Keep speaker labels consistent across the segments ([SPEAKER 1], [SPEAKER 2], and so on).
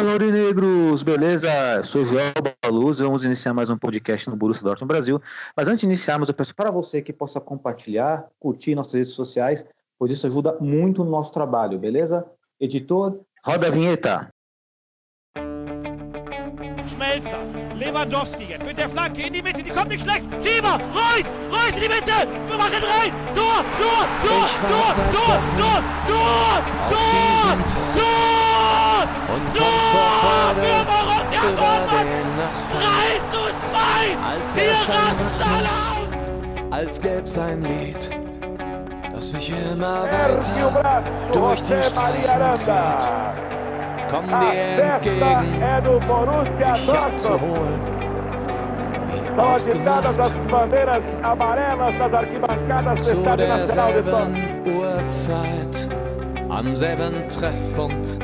[SPEAKER 1] Fala, Aurinegros! Beleza? Sou João Baluz, vamos iniciar mais um podcast no Borussia Dortmund Brasil. Mas antes de iniciarmos, eu peço para você que possa compartilhar, curtir nossas redes sociais, pois isso ajuda muito no nosso trabalho, beleza? Editor, roda a vinheta!
[SPEAKER 2] Schmelzer, Lewandowski jetzt mit der Flanke in die Mitte, die kommt nicht schlecht. Schieber, Reus, Reus in die Mitte, wir machen rein. Tor, Tor, Tor, Tor, Tor, Tor, Tor, Tor, Tor, Tor
[SPEAKER 3] und
[SPEAKER 2] kommt
[SPEAKER 3] vor
[SPEAKER 2] Freude
[SPEAKER 3] über den Asphalt.
[SPEAKER 2] 3
[SPEAKER 3] Als wär's ein Rhythmus, als gäb's ein Lied, das mich immer weiter durch die Straßen zieht. Komm dir entgegen, mich abzuholen. Wie ausgemacht, zu derselben Uhrzeit, am selben Treffpunkt,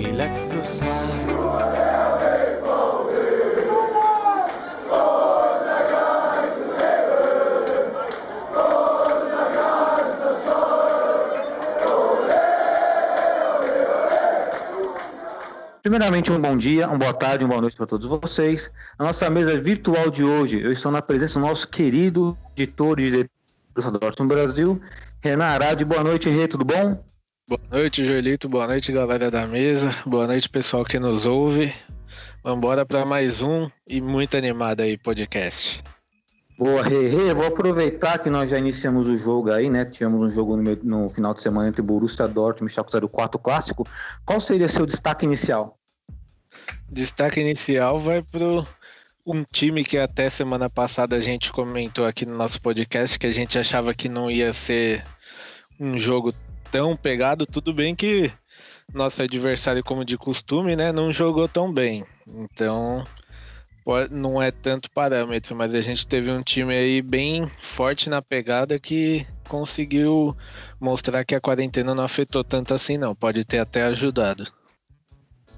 [SPEAKER 3] wie letztes Mal.
[SPEAKER 1] Primeiramente, um bom dia, uma boa tarde, uma boa noite para todos vocês. A nossa mesa virtual de hoje, eu estou na presença do nosso querido editor e diretor do Brasil, Renan Arade. Boa noite, Rê, tudo bom?
[SPEAKER 4] Boa noite, Joelito. Boa noite, galera da mesa. Boa noite, pessoal que nos ouve. Vamos embora para mais um e muito animado aí podcast.
[SPEAKER 1] Boa, Rê. Rê, vou aproveitar que nós já iniciamos o jogo aí, né? Tivemos um jogo no, meio- no final de semana entre Borussia Dortmund e Schalke 04 clássico. Qual seria seu destaque inicial?
[SPEAKER 4] Destaque inicial vai pro um time que até semana passada a gente comentou aqui no nosso podcast que a gente achava que não ia ser um jogo tão pegado. Tudo bem que nosso adversário, como de costume, né, não jogou tão bem. Então po- não é tanto parâmetro, mas a gente teve um time aí bem forte na pegada que conseguiu mostrar que a quarentena não afetou tanto assim, não. Pode ter até ajudado.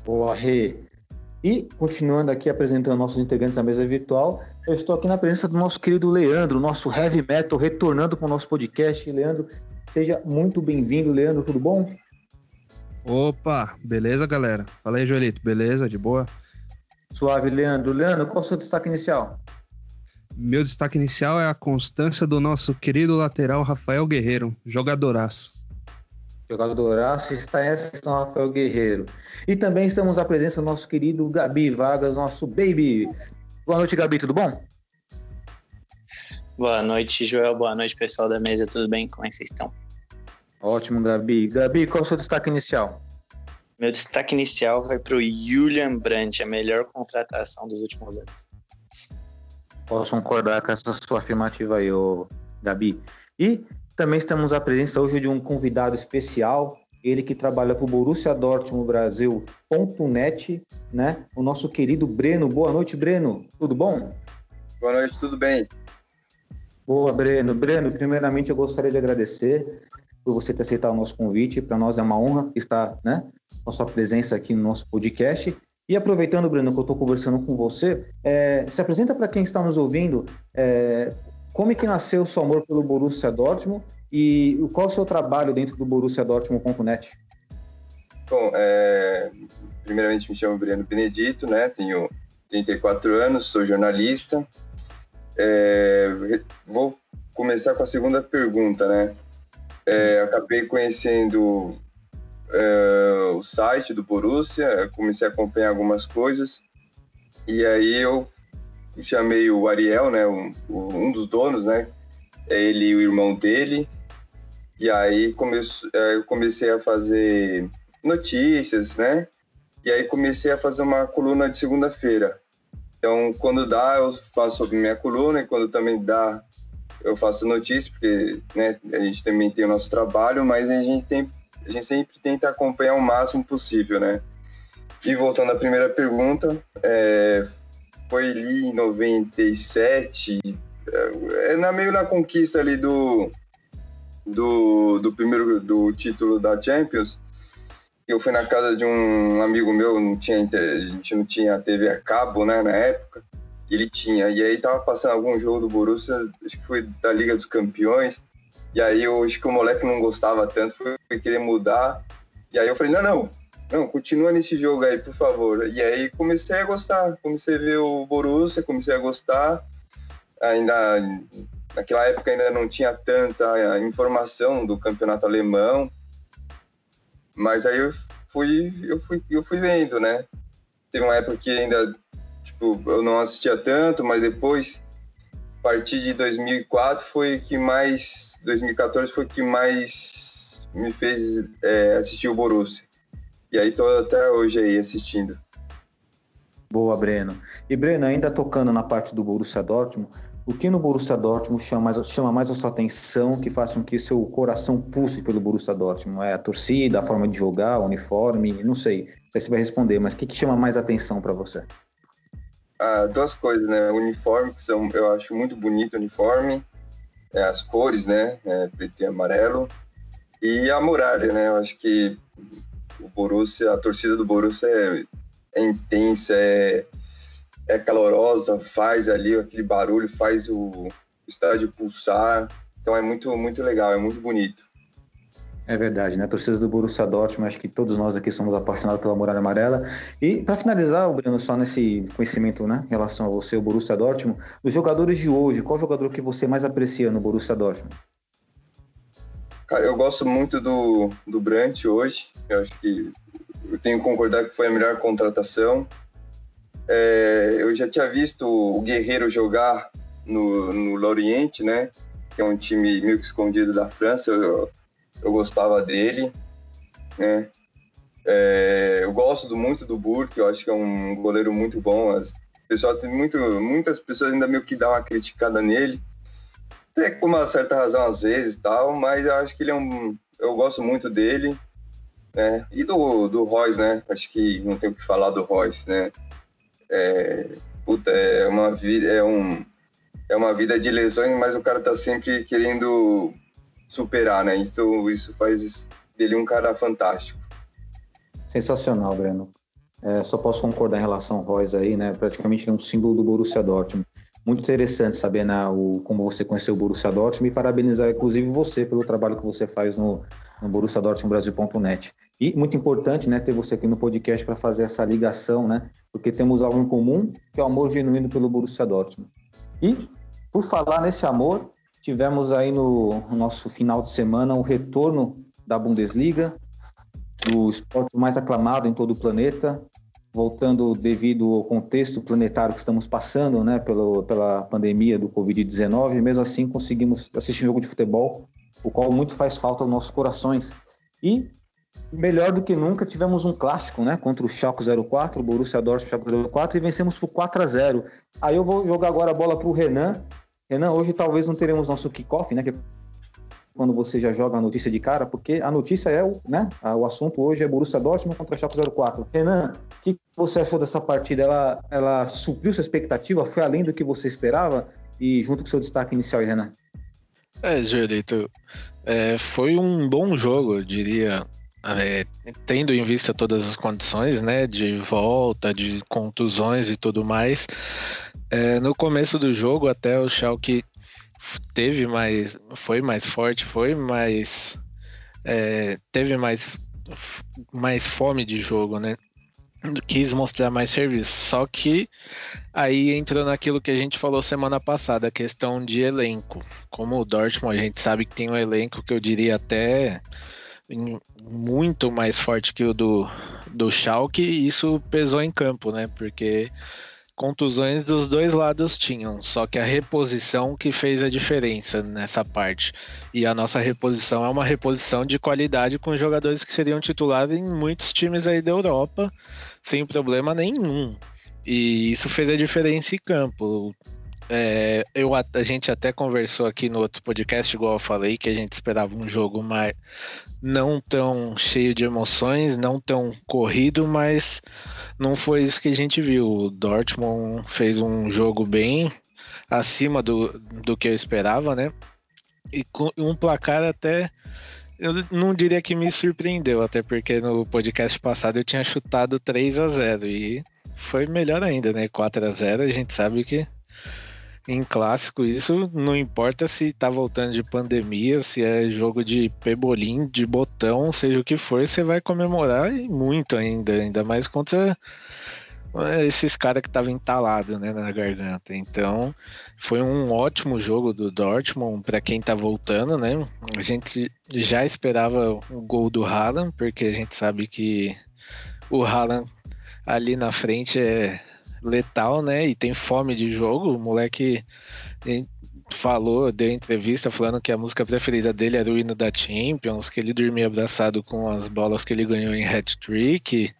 [SPEAKER 1] Boa, Rê. E, continuando aqui apresentando nossos integrantes da mesa virtual, eu estou aqui na presença do nosso querido Leandro, nosso heavy metal, retornando para o nosso podcast. Leandro, seja muito bem-vindo, Leandro, tudo bom?
[SPEAKER 5] Opa, beleza, galera? Fala aí, Joelito, beleza? De boa?
[SPEAKER 1] Suave, Leandro. Leandro, qual é o seu destaque inicial?
[SPEAKER 5] Meu destaque inicial é a constância do nosso querido lateral Rafael Guerreiro, jogadoraço.
[SPEAKER 1] Jogadoraço está em São Rafael Guerreiro. E também estamos à presença do nosso querido Gabi Vargas, nosso baby. Boa noite, Gabi, tudo bom?
[SPEAKER 6] Boa noite, Joel. Boa noite, pessoal da mesa. Tudo bem? Como é que vocês estão?
[SPEAKER 1] Ótimo, Gabi. Gabi, qual é o seu destaque inicial?
[SPEAKER 6] Meu destaque inicial vai para o Julian Brandt, a melhor contratação dos últimos anos.
[SPEAKER 1] Posso concordar com essa sua afirmativa aí, ô Gabi. E também estamos à presença hoje de um convidado especial, ele que trabalha para o Borussia Dortmund Brasil.net, né? O nosso querido Breno. Boa noite, Breno. Tudo bom?
[SPEAKER 7] Boa noite, tudo bem?
[SPEAKER 1] Boa, Breno. Breno, primeiramente eu gostaria de agradecer por você ter aceitado o nosso convite. Para nós é uma honra estar, né, com a sua presença aqui no nosso podcast. E aproveitando, Breno, que eu estou conversando com você, é, se apresenta para quem está nos ouvindo, é, como é que nasceu o seu amor pelo Borussia Dortmund e qual é o seu trabalho dentro do Borussia Dortmund.net?
[SPEAKER 7] Bom, é, primeiramente me chamo Breno Benedito, né? Tenho 34 anos, sou jornalista. É, vou começar com a segunda pergunta, né? É, acabei conhecendo é, o site do Borussia, comecei a acompanhar algumas coisas e aí eu chamei o Ariel, né? Um, um dos donos, né? É ele e o irmão dele. E aí é, eu comecei a fazer notícias, né? E aí comecei a fazer uma coluna de segunda-feira. Então, quando dá, eu faço sobre minha coluna e quando também dá, eu faço notícias, porque né, a gente também tem o nosso trabalho, mas a gente, tem, a gente sempre tenta acompanhar o máximo possível, né? E voltando à primeira pergunta, é, foi ali em 97, é, é na, meio na conquista ali do, do, do primeiro do título da Champions, eu fui na casa de um amigo meu, não tinha inter- a gente não tinha TV a cabo, né, na época. Ele tinha, e aí tava passando algum jogo do Borussia, acho que foi da Liga dos Campeões. E aí eu acho que o moleque não gostava tanto, foi, querer mudar. E aí eu falei: "Não, não, não, continua nesse jogo aí, por favor. E aí comecei a gostar, comecei a ver o Borussia, comecei a gostar. Ainda naquela época ainda não tinha tanta informação do campeonato alemão, mas aí eu fui, eu fui, eu fui vendo, né? Teve uma época que ainda, tipo, eu não assistia tanto, mas depois, a partir de 2004 foi que mais, 2014 foi que mais me fez é, assistir o Borussia. E aí tô até hoje aí assistindo.
[SPEAKER 1] Boa, Breno. E Breno, ainda tocando na parte do Borussia Dortmund, o que no Borussia Dortmund chama mais, chama mais a sua atenção, que faz com que seu coração pulse pelo Borussia Dortmund? É a torcida, a forma de jogar, o uniforme? Não sei, não sei se vai responder, mas o que, que chama mais atenção para você?
[SPEAKER 7] Ah, duas coisas, né? O uniforme, que são, eu acho muito bonito o uniforme, é, as cores, né? É, preto e amarelo. E a muralha, né? Eu acho que o Borussia, a torcida do Borussia é, é intensa, é, é calorosa, faz ali aquele barulho, faz o, estádio pulsar. Então é muito, muito legal, é muito bonito.
[SPEAKER 1] É verdade, né? Torcida do Borussia Dortmund, acho que todos nós aqui somos apaixonados pela Muralha Amarela. E para finalizar, o Breno, só nesse conhecimento, né, em relação a você, o Borussia Dortmund, os jogadores de hoje, qual jogador que você mais aprecia no Borussia Dortmund?
[SPEAKER 7] Cara, eu gosto muito do, do Brandt hoje. Eu acho que eu tenho que concordar que foi a melhor contratação. É, eu já tinha visto o Guerreiro jogar no, no Lorient, né? Que é um time meio que escondido da França. Eu, eu gostava dele, né? É, eu gosto muito do Burke, eu acho que é um goleiro muito bom. As, pessoal tem muito, muitas pessoas ainda meio que dão uma criticada nele, até com uma certa razão às vezes tal, mas eu acho que ele é um. Eu gosto muito dele. Né? E do, do Royce, né? Acho que não tem o que falar do Royce, né? É, puta, é uma vida, é um. É uma vida de lesões, mas o cara tá sempre querendo superar, né? Isso, isso faz dele um cara fantástico.
[SPEAKER 1] Sensacional, Breno. É, só posso concordar em relação ao Royce aí, né? Praticamente é um símbolo do Borussia Dortmund. Muito interessante saber né, o, como você conheceu o Borussia Dortmund e parabenizar, inclusive, você pelo trabalho que você faz no, no Borussia Dortmund Brasil.net. E muito importante né, ter você aqui no podcast para fazer essa ligação, né? Porque temos algo em comum, que é o amor genuíno pelo Borussia Dortmund. E, por falar nesse amor, tivemos aí no, no nosso final de semana o retorno da Bundesliga, do esporte mais aclamado em todo o planeta, voltando devido ao contexto planetário que estamos passando, né, pelo, pela pandemia do Covid-19, mesmo assim conseguimos assistir um jogo de futebol, o qual muito faz falta aos nossos corações. E, melhor do que nunca, tivemos um clássico, né, contra o Schalke 04, o Borussia Dortmund Schalke 04, e vencemos por 4 a 0 Aí eu vou jogar agora a bola para o Renan. Renan, hoje talvez não teremos nosso kickoff, né, que quando você já joga a notícia de cara, porque a notícia é o, né? O assunto hoje é Borussia Dortmund contra Schalke 04. Renan, o que você achou dessa partida? Ela, ela supriu sua expectativa? Foi além do que você esperava? E junto com seu destaque inicial, Renan.
[SPEAKER 4] É, Julito, é, foi um bom jogo, eu diria. É, tendo em vista todas as condições, né, de volta, de contusões e tudo mais, é, no começo do jogo até o Schalke teve mais, foi mais forte, foi mais, é, teve mais, mais fome de jogo, né? Quis mostrar mais serviço. Só que aí entrou naquilo que a gente falou semana passada, a questão de elenco. Como o Dortmund, a gente sabe que tem um elenco que eu diria até muito mais forte que o do, do Schalke, e isso pesou em campo, né? Porque contusões dos dois lados tinham, só que a reposição que fez a diferença nessa parte. E a nossa reposição é uma reposição de qualidade com jogadores que seriam titulares em muitos times aí da Europa, sem problema nenhum. E isso fez a diferença em campo. É, eu, a, a gente até conversou aqui no outro podcast, igual eu falei, que a gente esperava um jogo mais não tão cheio de emoções, não tão corrido, mas não foi isso que a gente viu. O Dortmund fez um jogo bem acima do, do que eu esperava, né? E com um placar até. Eu não diria que me surpreendeu, até porque no podcast passado eu tinha chutado 3 a 0 e foi melhor ainda, né? 4 a 0 a gente sabe que em clássico. Isso não importa se tá voltando de pandemia, se é jogo de pebolim, de botão, seja o que for, você vai comemorar e muito ainda, ainda mais contra é, esses caras que estavam entalados né, na garganta. Então, foi um ótimo jogo do Dortmund para quem tá voltando, né? A gente já esperava o gol do Haaland, porque a gente sabe que o Haaland ali na frente é letal, né? E tem fome de jogo. O moleque falou, deu entrevista falando que a música preferida dele era o hino da Champions, que ele dormia abraçado com as bolas que ele ganhou em hat-trick.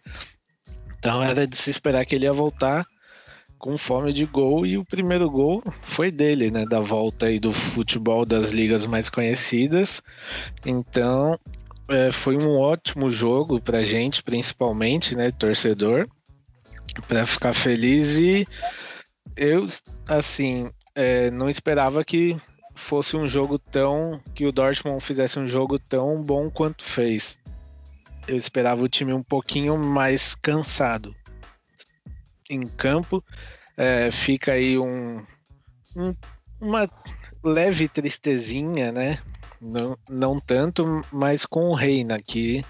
[SPEAKER 4] Então era de se esperar que ele ia voltar com fome de gol e o primeiro gol foi dele, né, da volta aí do futebol das ligas mais conhecidas. Então, é, foi um ótimo jogo pra gente, principalmente, né, torcedor para ficar feliz e eu assim é, não esperava que fosse um jogo tão que o Dortmund fizesse um jogo tão bom quanto fez. Eu esperava o time um pouquinho mais cansado em campo. É, fica aí um, um, uma leve tristezinha, né? Não, não tanto, mas com o Reina que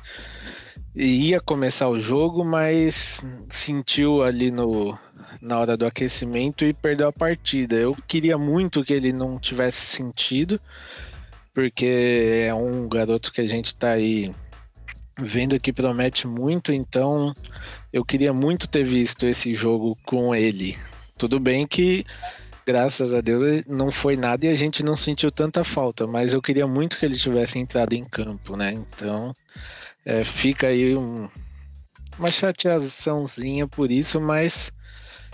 [SPEAKER 4] ia começar o jogo, mas sentiu ali no, na hora do aquecimento e perdeu a partida. Eu queria muito que ele não tivesse sentido, porque é um garoto que a gente tá aí vendo que promete muito, então eu queria muito ter visto esse jogo com ele. Tudo bem que graças a Deus não foi nada e a gente não sentiu tanta falta, mas eu queria muito que ele tivesse entrado em campo, né? Então, é, fica aí um, uma chateaçãozinha por isso, mas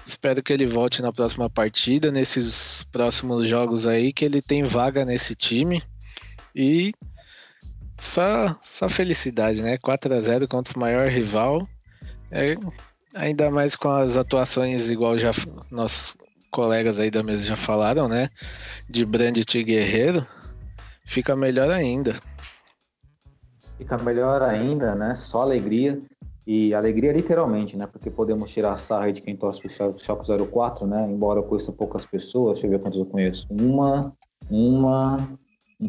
[SPEAKER 4] espero que ele volte na próxima partida, nesses próximos jogos aí, que ele tem vaga nesse time. E só, só felicidade, né? 4 a 0 contra o maior rival. É, ainda mais com as atuações, igual já nossos colegas aí da mesa já falaram, né? De Brandt e Guerreiro, fica melhor ainda.
[SPEAKER 1] Fica melhor ainda, né? Só alegria. E alegria literalmente, né? Porque podemos tirar a sarra de quem torce pro Chaco 04, né? Embora eu conheça poucas pessoas, deixa eu ver quantas eu conheço. Uma, uma,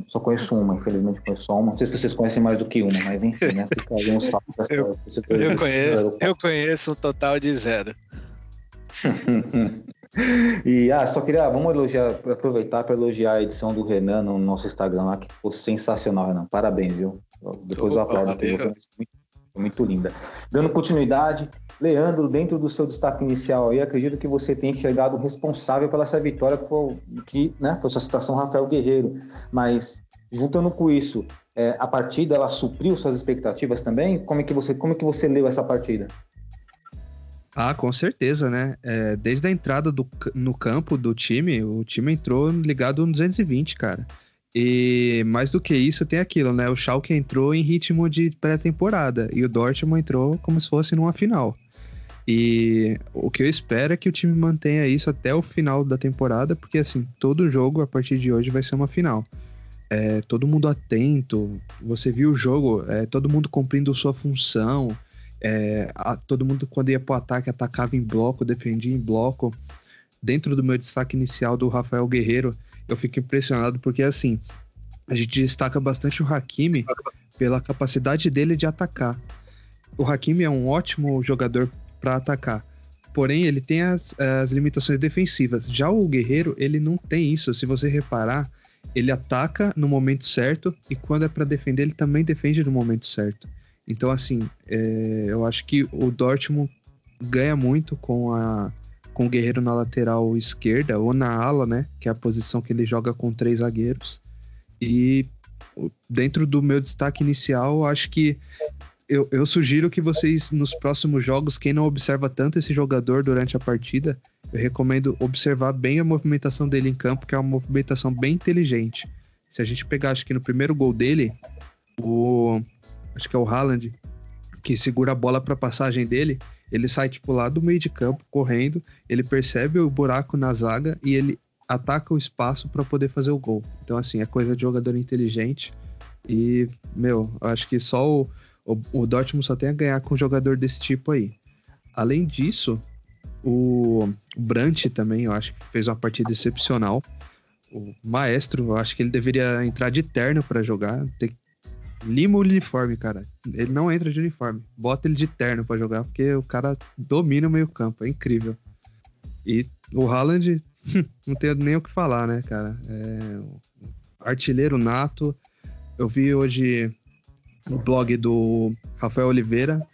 [SPEAKER 1] só conheço uma, infelizmente conheço só uma. Não sei se vocês conhecem mais do que uma, mas enfim, né? Fica aí um
[SPEAKER 4] pra eu, eu, conheço, eu conheço um total de zero.
[SPEAKER 1] e ah, só queria, vamos elogiar, aproveitar para elogiar a edição do Renan no nosso Instagram lá, que ficou sensacional, Renan. Parabéns, viu? Depois eu aplaudo você, muito, muito linda. Dando continuidade, Leandro, dentro do seu destaque inicial aí, acredito que você tenha enxergado o responsável pela essa vitória, que foi, que, né, foi essa citação Rafael Guerreiro. Mas, juntando com isso, é, a partida, ela supriu suas expectativas também? Como é que você, como é que você leu essa partida?
[SPEAKER 5] Ah, com certeza, né? É, desde a entrada do, no campo do time, o time entrou ligado no 220, cara. E mais do que isso, tem aquilo, né? O Schalke entrou em ritmo de pré-temporada e o Dortmund entrou como se fosse numa final. E o que eu espero é que o time mantenha isso até o final da temporada, porque assim, todo jogo a partir de hoje vai ser uma final. É, todo mundo atento, você viu o jogo, é, todo mundo cumprindo sua função, é, a, todo mundo quando ia pro ataque atacava em bloco, defendia em bloco. Dentro do meu destaque inicial do Rafael Guerreiro, eu fico impressionado porque, assim, a gente destaca bastante o Hakimi pela capacidade dele de atacar. O Hakimi é um ótimo jogador para atacar, porém ele tem as, as limitações defensivas. Já o Guerreiro, ele não tem isso. Se você reparar, ele ataca no momento certo e quando é para defender, ele também defende no momento certo. Então, assim, é, eu acho que o Dortmund ganha muito com a com o Guerreiro na lateral esquerda ou na ala, né? Que é a posição que ele joga com três zagueiros. E dentro do meu destaque inicial, acho que eu, eu, sugiro que vocês, nos próximos jogos, quem não observa tanto esse jogador durante a partida, eu recomendo observar bem a movimentação dele em campo, que é uma movimentação bem inteligente. Se a gente pegar, acho que no primeiro gol dele, o. Acho que é o Haaland, que segura a bola para passagem dele, ele sai, tipo, lá do meio de campo, correndo, ele percebe o buraco na zaga e ele ataca o espaço para poder fazer o gol. Então, assim, é coisa de jogador inteligente. E, meu, acho que só o, o, o Dortmund só tem a ganhar com um jogador desse tipo aí. Além disso, O Brant também, eu acho que fez uma partida excepcional. O Maestro, eu acho que ele deveria entrar de terno para jogar. Tem... Lima o uniforme, cara. Ele não entra de uniforme. Bota ele de terno para jogar, porque o cara domina o meio-campo. É incrível. E o Haaland, não tenho nem o que falar, né, cara? É... Artilheiro nato. Eu vi hoje o blog do Rafael Oliveira.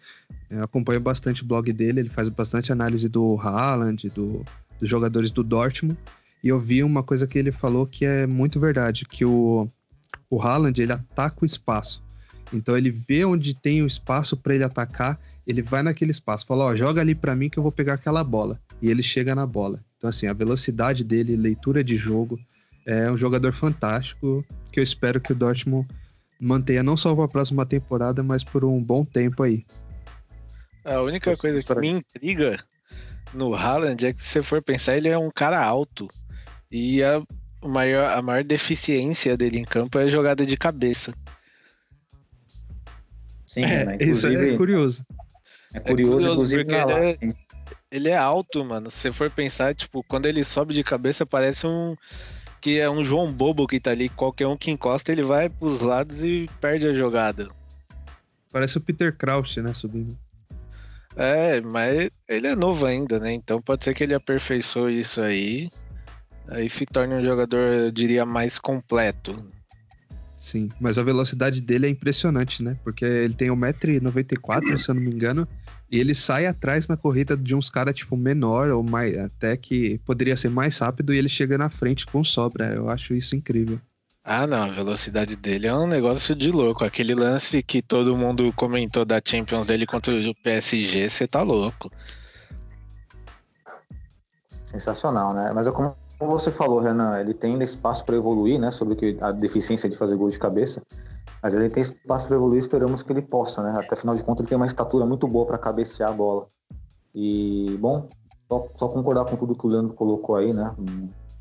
[SPEAKER 5] Eu acompanho bastante o blog dele, ele faz bastante análise do Haaland, do, dos jogadores do Dortmund. E eu vi uma coisa que ele falou que é muito verdade, que o, o Haaland, ele ataca o espaço. Então ele vê onde tem o espaço para ele atacar, ele vai naquele espaço, fala, ó, joga ali para mim que eu vou pegar aquela bola. E ele chega na bola. Então assim, a velocidade dele, leitura de jogo, é um jogador fantástico que eu espero que o Dortmund mantenha não só para a próxima temporada, mas por um bom tempo aí.
[SPEAKER 4] A única coisa que me intriga no Haaland é que se você for pensar, ele é um cara alto. E a maior, a maior deficiência dele em campo é a jogada de cabeça.
[SPEAKER 5] Sim, é, né? Isso é curioso.
[SPEAKER 1] É curioso, é curioso inclusive,
[SPEAKER 4] porque ele é, ele é alto, mano. Se você for pensar, tipo, quando ele sobe de cabeça, parece um que é um João Bobo que tá ali, qualquer um que encosta, ele vai pros lados e perde a jogada.
[SPEAKER 5] Parece o Peter Crouch, né, subindo.
[SPEAKER 4] É, mas ele é novo ainda, né? Então pode ser que ele aperfeiçoe isso aí. Aí se torne um jogador, eu diria, mais completo.
[SPEAKER 5] Sim, mas a velocidade dele é impressionante, né? Porque ele tem 1,94m, se eu não me engano, e ele sai atrás na corrida de uns caras, tipo, menor, ou mais, até que poderia ser mais rápido, e ele chega na frente com sobra. Eu acho isso incrível.
[SPEAKER 4] Ah, não, a velocidade dele é um negócio de louco. Aquele lance que todo mundo comentou da Champions dele contra o PSG, você tá louco.
[SPEAKER 1] Sensacional, né? Mas é como você falou, Renan, ele tem espaço para evoluir, né? Sobre a deficiência de fazer gol de cabeça. Mas ele tem espaço para evoluir, esperamos que ele possa, né? Até final de contas, ele tem uma estatura muito boa para cabecear a bola. E, bom, só, só, concordar com tudo que o Leandro colocou aí, né?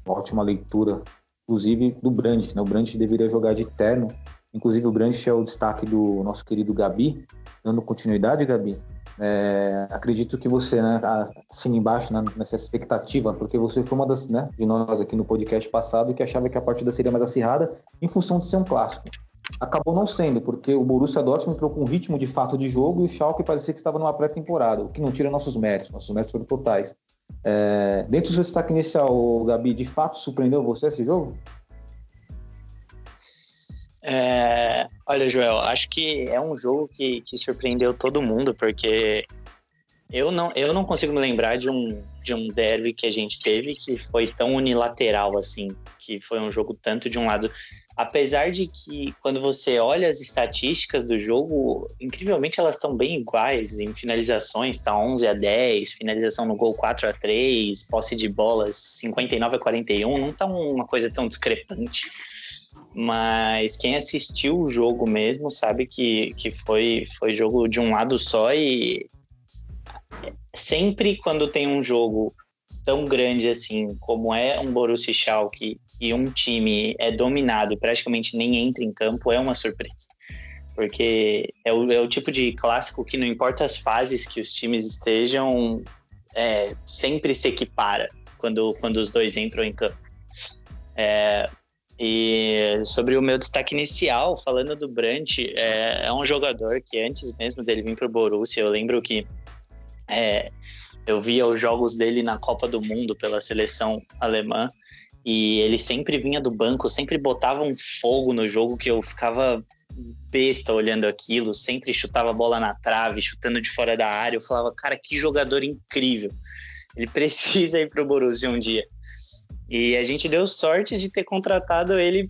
[SPEAKER 1] Uma ótima leitura inclusive do Brandt. Né? O Brandt deveria jogar de terno. Inclusive, o Brandt é o destaque do nosso querido Gabi. Dando continuidade, Gabi, é, acredito que você né, assine embaixo né, nessa expectativa, porque você foi uma das, né, de nós aqui no podcast passado que achava que a partida seria mais acirrada em função de ser um clássico. Acabou não sendo, porque o Borussia Dortmund entrou com um ritmo de fato de jogo e o Schalke parecia que estava numa pré-temporada, o que não tira nossos méritos, nossos méritos foram totais. É, dentro do seu destaque inicial, Gabi, de fato surpreendeu você esse jogo?
[SPEAKER 6] É, olha, Joel, acho que é um jogo que, que surpreendeu todo mundo, porque eu não, eu não consigo me lembrar de um, de um derby que a gente teve que foi tão unilateral assim, que foi um jogo tanto de um lado apesar de que quando você olha as estatísticas do jogo, incrivelmente elas estão bem iguais em finalizações, tá 11 a 10, finalização no gol 4 a 3, posse de bolas 59 a 41, não tá uma coisa tão discrepante. Mas quem assistiu o jogo mesmo sabe que, que foi, foi jogo de um lado só e sempre quando tem um jogo tão grande assim, como é um Borussia Schalke e um time é dominado e praticamente nem entra em campo, é uma surpresa. Porque é o, é o tipo de clássico que não importa as fases que os times estejam, é, sempre se equipara quando, quando os dois entram em campo. É, e sobre o meu destaque inicial, falando do Brandt, é, é um jogador que antes mesmo dele vir para o Borussia, eu lembro que é, eu via os jogos dele na Copa do Mundo pela seleção alemã e ele sempre vinha do banco, sempre botava um fogo no jogo que eu ficava besta olhando aquilo, sempre chutava a bola na trave, chutando de fora da área. Eu falava, cara, que jogador incrível. Ele precisa ir pro Borussia um dia. E a gente deu sorte de ter contratado ele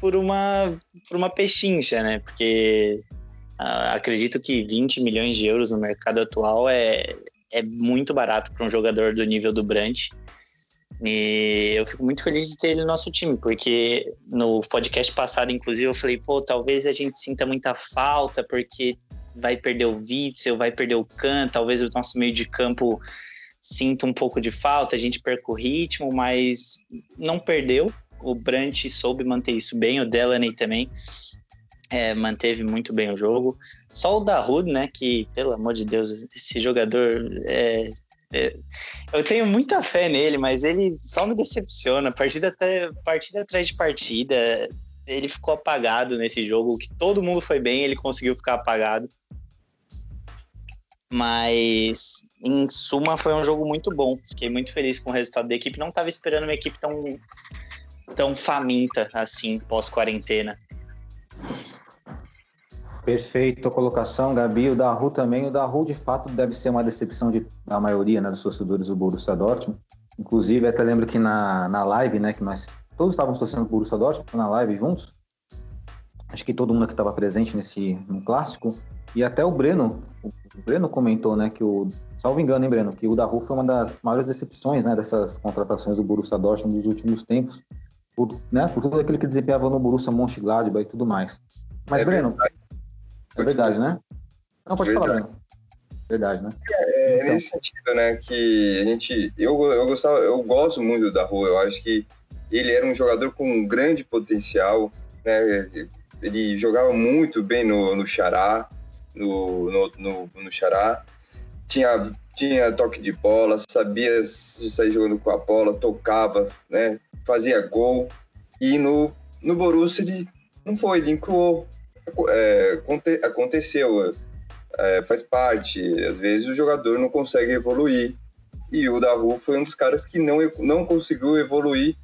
[SPEAKER 6] por uma, por uma pechincha, né? Porque uh, acredito que 20 milhões de euros no mercado atual é, é muito barato para um jogador do nível do Brandt. E eu fico muito feliz de ter ele no nosso time, porque no podcast passado, inclusive, eu falei, pô, talvez a gente sinta muita falta, porque vai perder o Witzel, vai perder o Kahn, talvez o nosso meio de campo sinta um pouco de falta, a gente perca o ritmo, mas não perdeu. O Brant soube manter isso bem, o Delaney também é, manteve muito bem o jogo. Só o Dahoud, né, que, pelo amor de Deus, esse jogador é, É, eu tenho muita fé nele, mas ele só me decepciona. Partida, até, partida atrás de partida, ele ficou apagado nesse jogo. Que todo mundo foi bem, ele conseguiu ficar apagado. Mas, em suma, foi um jogo muito bom. Fiquei muito feliz com o resultado da equipe. Não estava esperando uma equipe tão, tão faminta assim, pós-quarentena.
[SPEAKER 1] Perfeito a colocação, Gabi. O Daru também. O Daru, de fato, deve ser uma decepção de, da maioria né, dos torcedores do Borussia Dortmund. Inclusive, até lembro que na, na live, né, que nós todos estávamos torcendo o Borussia Dortmund na live juntos. Acho que todo mundo que estava presente nesse no clássico. E até o Breno, o Breno comentou, né, que o, salvo engano, hein, Breno, que o Daru foi uma das maiores decepções, né, dessas contratações do Borussia Dortmund dos últimos tempos, por, né, por tudo aquilo que desempenhava no Borussia Mönchengladbach e tudo mais. Mas, é Breno, verdade. é verdade, né? Não, pode verdade. falar, Breno. Verdade, né?
[SPEAKER 7] É, então. nesse sentido, né, que a gente, eu, eu gostava, eu gosto muito do Daru, eu acho que ele era um jogador com um grande potencial, né, ele jogava muito bem no, no Xará, no, no, no, no Xará. Tinha, tinha toque de bola, sabia sair jogando com a bola, tocava, né? fazia gol. E no, no Borussia ele não foi, ele encruou. É, aconteceu, é, faz parte. Às vezes o jogador não consegue evoluir. E o Daru foi um dos caras que não, não conseguiu evoluir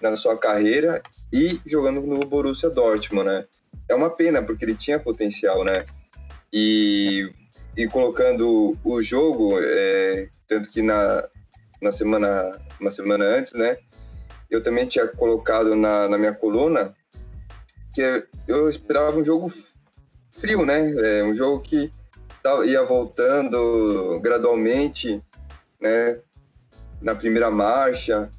[SPEAKER 7] na sua carreira e jogando no Borussia Dortmund, né? É uma pena, porque ele tinha potencial, né? E, e colocando o jogo, é, tanto que na, na semana, uma semana antes, né? Eu também tinha colocado na, na minha coluna que eu esperava um jogo frio, né? É, um jogo que ia voltando gradualmente, né? Na primeira marcha.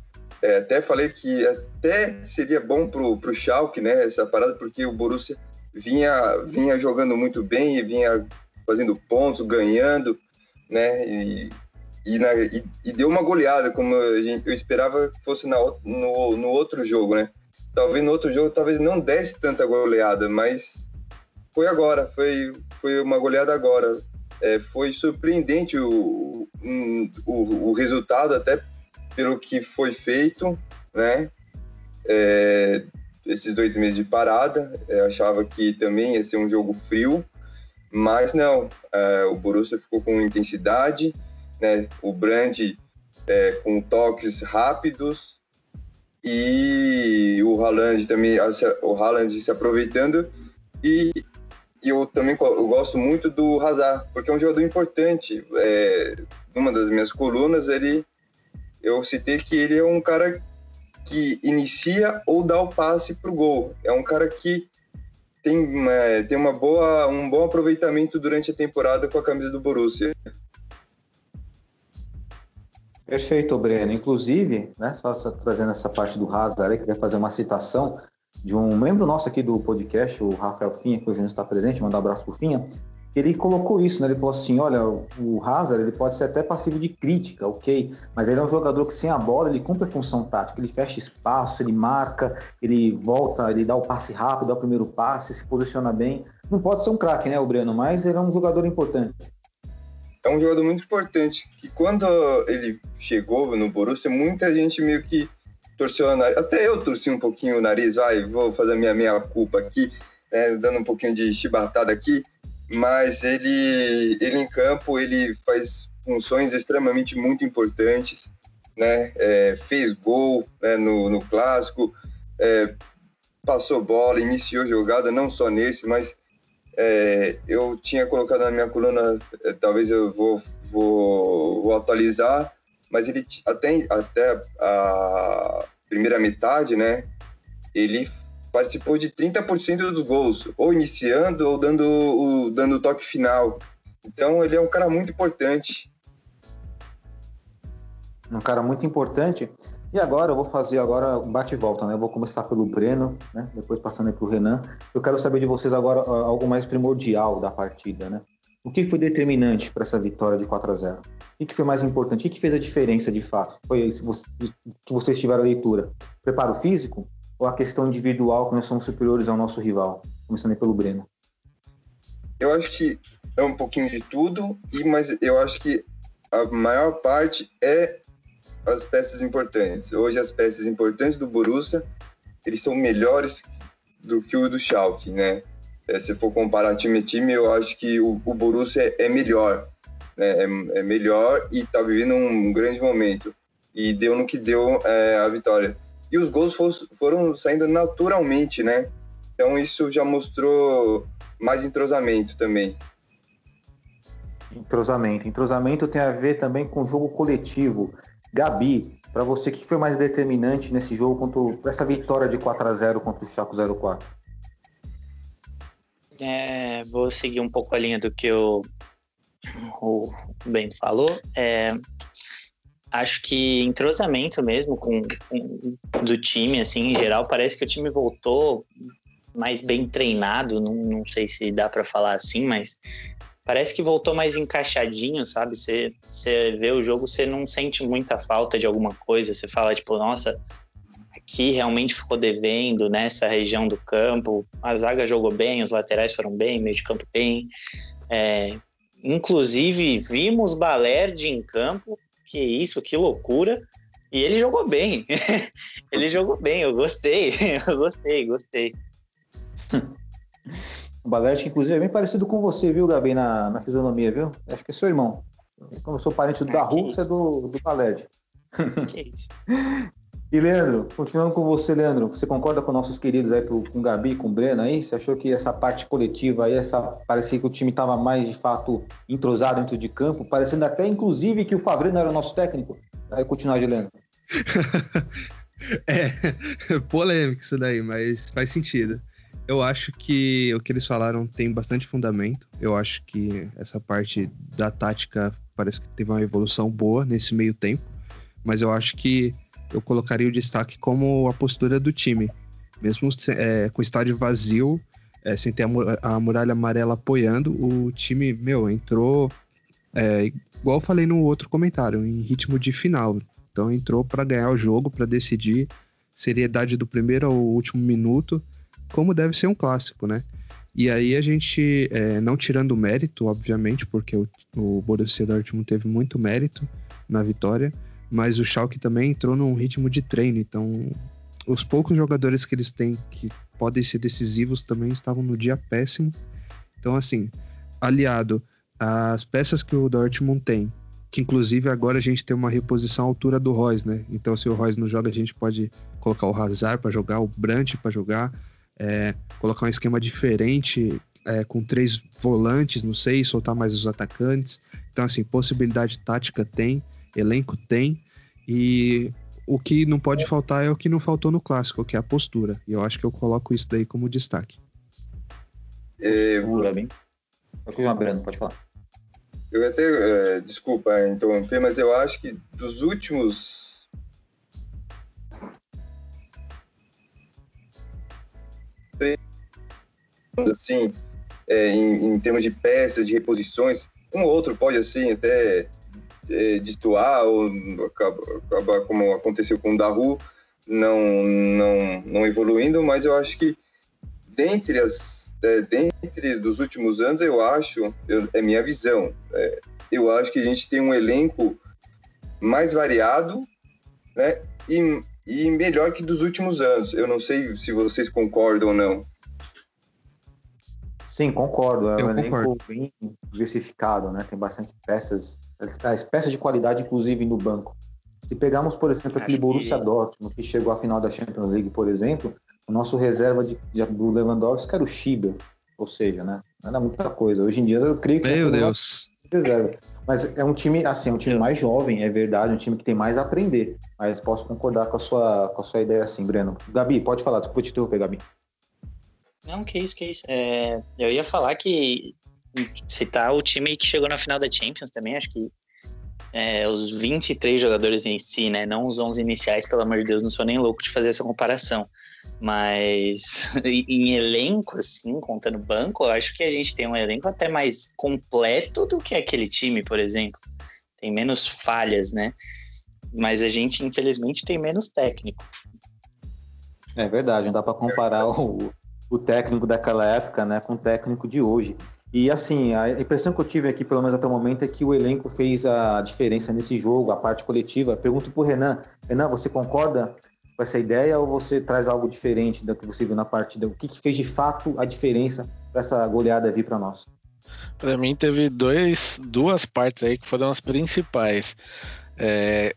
[SPEAKER 7] É, até falei que até seria bom pro, pro Schalke, né? Essa parada, porque o Borussia vinha, vinha jogando muito bem e vinha fazendo pontos, ganhando, né? E, e, na, e, e deu uma goleada, como eu esperava que fosse na, no, no outro jogo, né? Talvez no outro jogo talvez não desse tanta goleada, mas foi agora, foi, foi uma goleada agora. É, foi surpreendente o, o, o resultado, até pelo que foi feito, né? É, esses dois meses de parada. Eu achava que também ia ser um jogo frio, mas não. É, o Borussia ficou com intensidade, né? O Brand é, com toques rápidos e o Haaland também, o Haaland se aproveitando e eu também eu gosto muito do Hazard, porque é um jogador importante. É, numa das minhas colunas, ele eu citei que ele é um cara que inicia ou dá o passe para o gol. É um cara que tem, é, tem uma boa, um bom aproveitamento durante a temporada com a camisa do Borussia.
[SPEAKER 1] Perfeito, Breno. Inclusive, né, só, só trazendo essa parte do Hazard, eu queria fazer uma citação de um membro nosso aqui do podcast, o Rafael Finha, que hoje não está presente, mandar um abraço pro Finha ele colocou isso, né? Ele falou assim, olha, o Hazard ele pode ser até passivo de crítica, ok, mas ele é um jogador que sem a bola ele cumpre a função tática, ele fecha espaço, ele marca, ele volta, ele dá o passe rápido, dá o primeiro passe, se posiciona bem. Não pode ser um craque, né, o Breno, mas ele é um jogador importante.
[SPEAKER 7] É um jogador muito importante, que quando ele chegou no Borussia, muita gente meio que torceu o nariz, até eu torci um pouquinho o nariz, vai, vou fazer a minha meia culpa aqui, né, dando um pouquinho de chibatada aqui, mas ele, ele em campo ele faz funções extremamente muito importantes, né? É, fez gol né, no, no clássico, é, passou bola, iniciou jogada, não só nesse, mas é, eu tinha colocado na minha coluna, é, talvez eu vou, vou, vou atualizar, mas ele até, até a primeira metade, né? Ele participou de 30% dos gols, ou iniciando ou dando o dando toque final. Então ele é um cara muito importante.
[SPEAKER 1] Um cara muito importante. E agora eu vou fazer agora um bate e volta, né? Eu vou começar pelo Breno, né? Depois passando para o Renan. Eu quero saber de vocês agora uh, algo mais primordial da partida, né? O que foi determinante para essa vitória de 4 a 0? O que foi mais importante? O que fez a diferença de fato? Foi se vocês tiveram a leitura? Preparo físico? Ou a questão individual que nós somos superiores ao nosso rival? Começando pelo Breno.
[SPEAKER 7] Eu acho que é um pouquinho de tudo, e mas eu acho que a maior parte é as peças importantes. Hoje as peças importantes do Borussia, eles são melhores do que o do Schalke, né? É, se for comparar time a time, eu acho que o, o Borussia é, é melhor, né? É, é, melhor e tá vivendo um grande momento. E deu no que deu é, a vitória. E os gols for, foram saindo naturalmente, né? Então isso já mostrou mais entrosamento também.
[SPEAKER 1] Entrosamento. Entrosamento tem a ver também com o jogo coletivo. Gabi, para você, o que foi mais determinante nesse jogo contra essa vitória de 4 a 0 contra o Chaco 04?
[SPEAKER 6] É, vou seguir um pouco a linha do que o, o Bento falou. É, acho que entrosamento mesmo com, com, do time, assim, em geral, parece que o time voltou mais bem treinado, não, não sei se dá para falar assim, mas parece que voltou mais encaixadinho, sabe? Você, você vê o jogo, você não sente muita falta de alguma coisa, você fala, tipo, nossa, aqui realmente ficou devendo nessa região do campo, a zaga jogou bem, os laterais foram bem, meio de campo bem. É, inclusive, vimos Balerdi em campo, que isso, que loucura. E ele jogou bem. ele jogou bem, eu gostei. eu gostei, gostei.
[SPEAKER 1] o Balete, inclusive, é bem parecido com você, viu, Gabi, na, na fisionomia, viu? Acho que é seu irmão. Como eu sou parente do ah, você é do, do Balete. que isso. E Leandro, continuando com você, Leandro, você concorda com nossos queridos aí, com o Gabi, com o Breno aí? Você achou que essa parte coletiva aí, essa, parecia que o time estava mais de fato entrosado dentro de campo, parecendo até inclusive que o Favre não era o nosso técnico? Aí continuar, Leandro.
[SPEAKER 5] é, polêmico isso daí, mas faz sentido. Eu acho que o que eles falaram tem bastante fundamento. Eu acho que essa parte da tática parece que teve uma evolução boa nesse meio tempo, mas eu acho que eu colocaria o destaque como a postura do time. Mesmo é, com o estádio vazio, é, sem ter a, a, muralha amarela apoiando, o time, meu, entrou, é, igual eu falei no outro comentário, em ritmo de final. Então entrou para ganhar o jogo, para decidir seriedade do primeiro ao último minuto, como deve ser um clássico, né? E aí a gente, é, não tirando o mérito, obviamente, porque o, o Borussia Dortmund teve muito mérito na vitória, mas o Schalke também entrou num ritmo de treino, então os poucos jogadores que eles têm que podem ser decisivos também estavam no dia péssimo. Então, assim, aliado às peças que o Dortmund tem, que inclusive agora a gente tem uma reposição à altura do Royce, né? Então, se o Royce não joga, a gente pode colocar o Hazard para jogar, o Brandt para jogar, é, colocar um esquema diferente é, com três volantes, não sei, soltar mais os atacantes. Então, assim, possibilidade tática tem elenco tem, e o que não pode faltar é o que não faltou no clássico, que é a postura. E eu acho que eu coloco isso daí como destaque.
[SPEAKER 7] É,
[SPEAKER 1] Pode falar, Breno, pode falar.
[SPEAKER 7] Eu até, é, desculpa interromper, mas eu acho que dos últimos. Assim, é, em, em termos de peças, de reposições, um ou outro pode, assim, até é, destoar ou acabar como aconteceu com o Daru, não, não, não evoluindo, mas eu acho que dentre as é, dentre dos últimos anos, eu acho, eu, é minha visão, é, eu acho que a gente tem um elenco mais variado, né, e, e melhor que dos últimos anos. Eu não sei se vocês concordam ou não.
[SPEAKER 1] Sim, concordo. É eu um elenco bem diversificado, né? Tem bastante peças as peças de qualidade, inclusive, no banco. Se pegarmos, por exemplo, Acho aquele Borussia que... Dortmund, que chegou à final da Champions League, por exemplo, o nosso reserva de, de, do Lewandowski era o Schieber, ou seja, né? Não era muita coisa. Hoje em dia, eu creio que...
[SPEAKER 5] Meu Deus!
[SPEAKER 1] Reserva. Mas é um time, assim, é um time mais jovem, é verdade, um time que tem mais a aprender. Mas posso concordar com a sua, com a sua ideia, assim, Breno. Gabi, pode falar, desculpa te interromper, Gabi.
[SPEAKER 6] Não, que isso, que isso. É, eu ia falar que citar o time que chegou na final da Champions também, acho que é, os 23 jogadores em si, né? Não os 11 iniciais, pelo amor de Deus, não sou nem louco de fazer essa comparação. Mas em elenco, assim, contando banco, eu acho que a gente tem um elenco até mais completo do que aquele time, por exemplo. Tem menos falhas, né? Mas a gente, infelizmente, tem menos técnico.
[SPEAKER 1] É verdade, não dá para comparar o, o técnico daquela época né, com o técnico de hoje. E assim, a impressão que eu tive aqui, pelo menos até o momento, é que o elenco fez a diferença nesse jogo, a parte coletiva. Pergunto pro Renan. Renan, você concorda com essa ideia ou você traz algo diferente do que você viu na partida? O que, que fez de fato a diferença para essa goleada vir para nós?
[SPEAKER 4] Para mim teve dois, duas partes aí que foram as principais. É,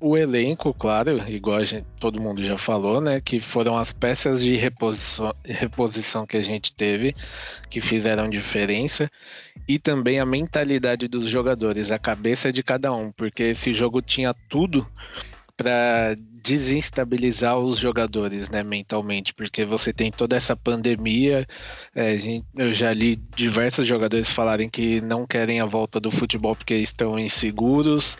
[SPEAKER 4] o elenco, claro, igual gente, todo mundo já falou, né? Que foram as peças de reposição, reposição que a gente teve que fizeram diferença. E também a mentalidade dos jogadores, a cabeça de cada um, porque esse jogo tinha tudo para desestabilizar os jogadores, né, mentalmente, porque você tem toda essa pandemia. É, gente, eu já li diversos jogadores falarem que não querem a volta do futebol porque estão inseguros.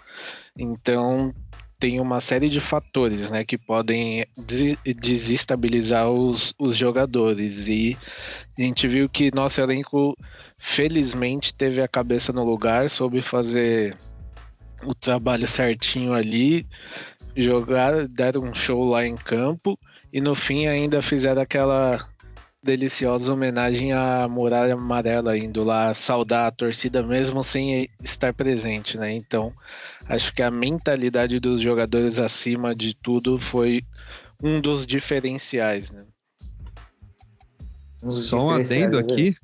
[SPEAKER 4] Então tem uma série de fatores, né, que podem desestabilizar os, os jogadores e a gente viu que nosso elenco felizmente teve a cabeça no lugar, soube fazer o trabalho certinho ali jogaram, deram um show lá em campo e no fim ainda fizeram aquela deliciosa homenagem à Muralha Amarela, indo lá saudar a torcida mesmo sem estar presente, né? Então, acho que a mentalidade dos jogadores acima de tudo foi um dos diferenciais, né?
[SPEAKER 5] Só um adendo né? aqui.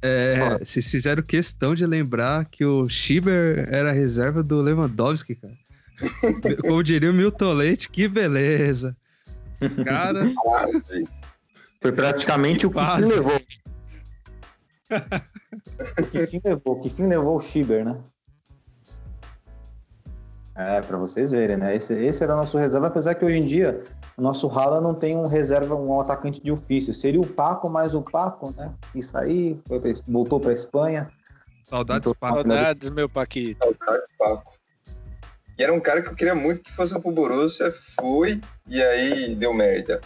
[SPEAKER 5] É, vocês fizeram questão de lembrar que o Schieber era reserva do Lewandowski, cara. Como diria o Milton Leite, que beleza. Cara.
[SPEAKER 1] Quase. Foi praticamente o que fim levou. o que fim levou, que fim levou o Schieber, né? É, para vocês verem, né? Esse, esse era o nosso reserva, apesar que hoje em dia o nosso Rala não tem um reserva, um atacante de ofício. Seria o Paco, mas o Paco, né? Isso aí, foi pra, voltou para Espanha.
[SPEAKER 4] Saudades, Paco. Saudades, meu Paquito. Saudades, Paco.
[SPEAKER 7] E era um cara que eu queria muito que fosse pro Borussia, foi, e aí deu merda.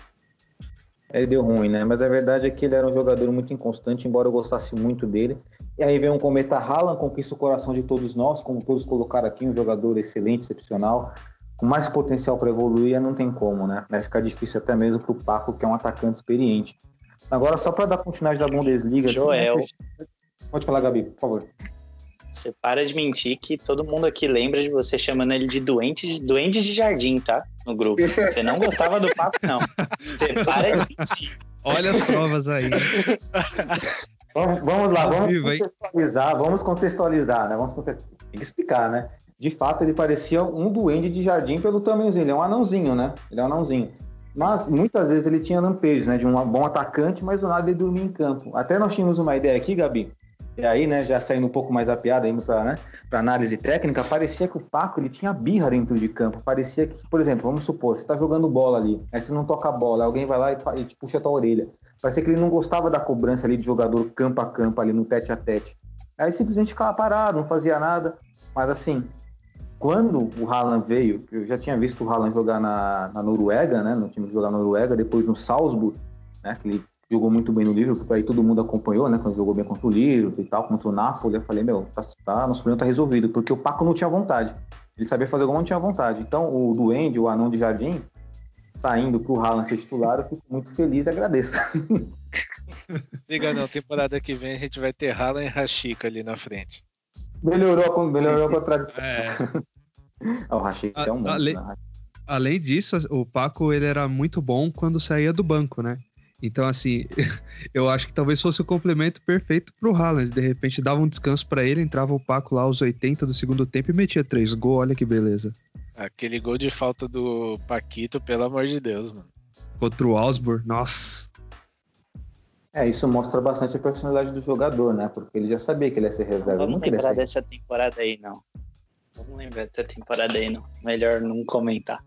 [SPEAKER 1] Ele deu ruim, né? Mas a verdade é que ele era um jogador muito inconstante, embora eu gostasse muito dele. E aí vem um cometa Haaland, conquista o coração de todos nós, como todos colocaram aqui, um jogador excelente, excepcional, com mais potencial para evoluir, não tem como, né? Vai ficar difícil até mesmo para o Paco, que é um atacante experiente. Agora, só para dar continuidade da Bundesliga...
[SPEAKER 6] Joel.
[SPEAKER 1] Né? Pode falar, Gabi, por favor.
[SPEAKER 6] Você para de mentir que todo mundo aqui lembra de você chamando ele de doente de, doente de jardim, tá? No grupo. Você não gostava do papo, não. Você para de mentir.
[SPEAKER 5] Olha as provas aí.
[SPEAKER 1] vamos, vamos lá, vamos contextualizar, vamos contextualizar, né? Vamos Tem que explicar, né? De fato, ele parecia um duende de jardim pelo tamanhozinho. Ele é um anãozinho, né? Ele é um anãozinho. Mas muitas vezes ele tinha lampejos, né? De um bom atacante, mas do nada ele dormia em campo. Até nós tínhamos uma ideia aqui, Gabi, e aí, né, já saindo um pouco mais a piada, indo para né, análise técnica, parecia que o Paco ele tinha birra dentro de campo. Parecia que, por exemplo, vamos supor, você está jogando bola ali, aí você não toca a bola, alguém vai lá e, e te puxa a tua orelha. Parecia que ele não gostava da cobrança ali de jogador campo a campo, ali no tete a tete. Aí simplesmente ficava parado, não fazia nada. Mas assim, quando o Haaland veio, eu já tinha visto o Haaland jogar na, na Noruega, né, no time de jogar na Noruega, depois no Salzburg, né, que ele jogou muito bem no Liverpool, aí todo mundo acompanhou, né? Quando jogou bem contra o Liverpool e tal, contra o Napoli, eu falei, meu, tá, tá, nosso problema tá resolvido, porque o Paco não tinha vontade. Ele sabia fazer gol, não tinha vontade. Então, o Duende, o Anão de Jardim, saindo pro Haaland ser titular, eu fico muito feliz e agradeço.
[SPEAKER 4] Liga não, temporada que vem a gente vai ter Haaland e Rashica ali na frente.
[SPEAKER 1] Melhorou, melhorou com a tradição. É. o Rashica é um monstro,
[SPEAKER 5] além, né? além disso, o Paco ele era muito bom quando saía do banco, né? Então, assim, eu acho que talvez fosse o complemento perfeito pro Haaland. De repente dava um descanso para ele, entrava o Paco lá aos 80 do segundo tempo e metia três gols. Olha que beleza.
[SPEAKER 4] Aquele gol de falta do Paquito, pelo amor de Deus, mano.
[SPEAKER 5] Contra o Osborne, nossa.
[SPEAKER 1] É, isso mostra bastante a personalidade do jogador, né? Porque ele já sabia que ele ia ser reserva.
[SPEAKER 6] Vamos
[SPEAKER 1] não
[SPEAKER 6] lembrar dessa temporada aí, não. Vamos lembrar dessa temporada aí, não. Melhor não comentar.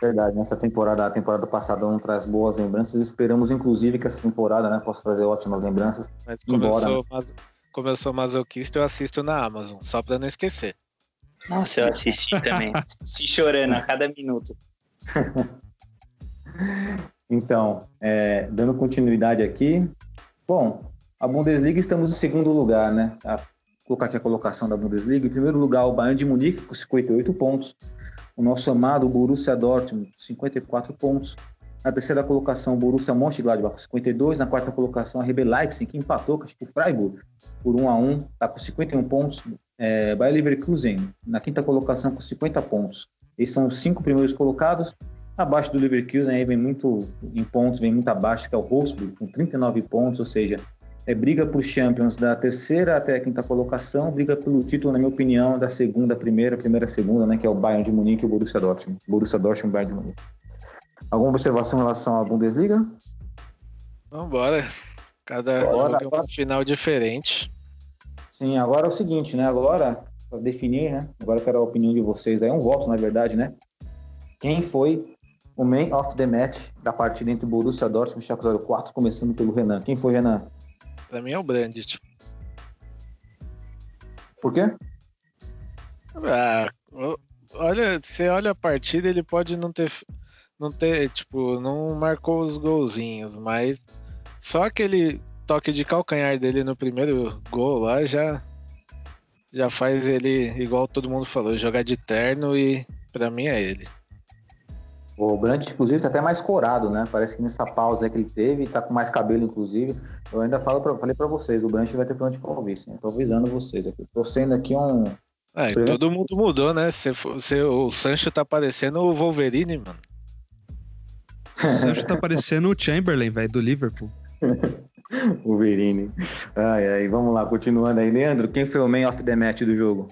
[SPEAKER 1] Verdade, nessa temporada, a temporada passada não traz boas lembranças. Esperamos, inclusive, que essa temporada né, possa trazer ótimas lembranças.
[SPEAKER 4] Mas como, embora... eu, sou mas... como eu sou masoquista, eu assisto na Amazon, só para não esquecer.
[SPEAKER 6] Nossa, eu assisti também. assisti chorando a cada minuto.
[SPEAKER 1] então, é, dando continuidade aqui. Bom, a Bundesliga estamos em segundo lugar, né? A, vou colocar aqui a colocação da Bundesliga. Em primeiro lugar, o Bayern de Munique, com 58 pontos o nosso amado Borussia Dortmund, 54 pontos. Na terceira colocação, Borussia Mönchengladbach com 52. Na quarta colocação, a RB Leipzig, que empatou com o Freiburg por 1 a 1 está com 51 pontos. É, Bayer Leverkusen, na quinta colocação, com 50 pontos. Esses são os cinco primeiros colocados. Abaixo do Leverkusen, aí vem muito em pontos, vem muito abaixo, que é o Wolfsburg, com 39 pontos, ou seja, é briga por Champions da terceira até a quinta colocação, briga pelo título, na minha opinião, da segunda, primeira, primeira, segunda, né, que é o Bayern de Munique e o Borussia Dortmund. Borussia Dortmund, Bayern de Munique. Alguma observação em relação à Bundesliga?
[SPEAKER 4] Vambora. Cada
[SPEAKER 1] Bora,
[SPEAKER 4] jogo é um final diferente.
[SPEAKER 1] Sim, agora é o seguinte, né? Agora, para definir, né? Agora eu quero a opinião de vocês. Aí é um voto, na verdade, né? Quem foi o man of the match da partida entre Borussia Dortmund e Schalke 04, começando pelo Renan. Quem foi, Renan?
[SPEAKER 4] Pra mim é o Brandt.
[SPEAKER 1] Por quê?
[SPEAKER 4] Ah, olha, você olha a partida, ele pode não ter, não ter, tipo, não marcou os golzinhos, mas só aquele toque de calcanhar dele no primeiro gol lá já já faz ele, igual todo mundo falou, jogar de terno e pra mim é ele.
[SPEAKER 1] O Brandt, inclusive, tá até mais corado, né? Parece que nessa pausa que ele teve, tá com mais cabelo, inclusive. Eu ainda falo pra, falei para vocês, o Brandt vai ter plano de convite, né? Tô avisando vocês aqui. Tô sendo aqui um. Primeiro-
[SPEAKER 4] todo mundo mudou, né? Você, você, o Sancho tá parecendo o Wolverine, mano.
[SPEAKER 5] O Sancho tá parecendo o Chamberlain, velho, do Liverpool.
[SPEAKER 1] o Verini. Ai, ai, vamos lá, continuando aí. Leandro, quem foi o man of the match do jogo?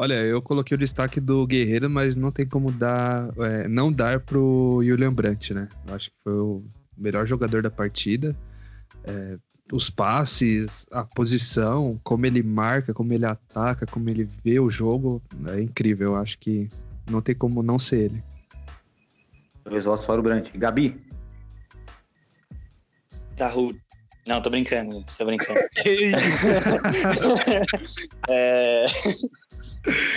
[SPEAKER 5] Olha, eu coloquei o destaque do Guerreiro, mas não tem como dar, é, não dar pro Julian Brandt, né? Eu acho que foi o melhor jogador da partida. É, os passes, a posição, como ele marca, como ele ataca, como ele vê o jogo, é incrível. Eu acho que não tem como não ser ele.
[SPEAKER 1] Dois votos para o Brandt. Gabi?
[SPEAKER 6] Daru. Não, tô brincando, tô brincando. É,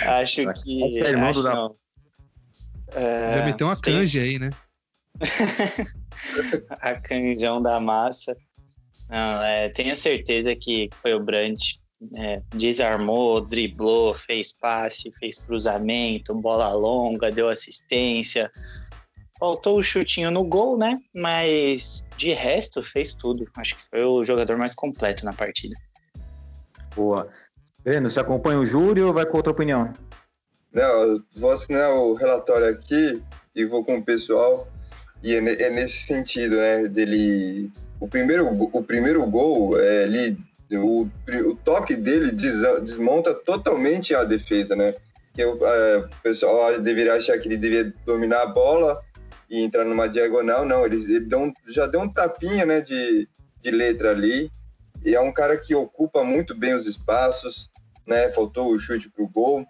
[SPEAKER 6] Acho que.
[SPEAKER 1] Esse é irmão
[SPEAKER 6] acho
[SPEAKER 1] do.
[SPEAKER 6] É,
[SPEAKER 5] Deve ter uma
[SPEAKER 6] tem-
[SPEAKER 5] canja aí, né?
[SPEAKER 6] a canjão da massa. Não, é, tenho certeza que foi o Brandt. É, desarmou, driblou, fez passe, fez cruzamento, bola longa, deu assistência. Faltou o chutinho no gol, né? Mas de resto fez tudo. Acho que foi o jogador mais completo na partida.
[SPEAKER 1] Boa. Breno, você acompanha o júri ou vai com outra opinião?
[SPEAKER 7] Não, eu vou assinar o relatório aqui e vou com o pessoal. E é, é nesse sentido, né? Dele. O primeiro, o primeiro gol, é, ele, o, o toque dele desa- desmonta totalmente a defesa, né? Que é, o pessoal deveria achar que ele devia dominar a bola e entrar numa diagonal. Não, ele, ele deu um- já deu um tapinha né, de, de letra ali. E é um cara que ocupa muito bem os espaços, né? Faltou o chute pro gol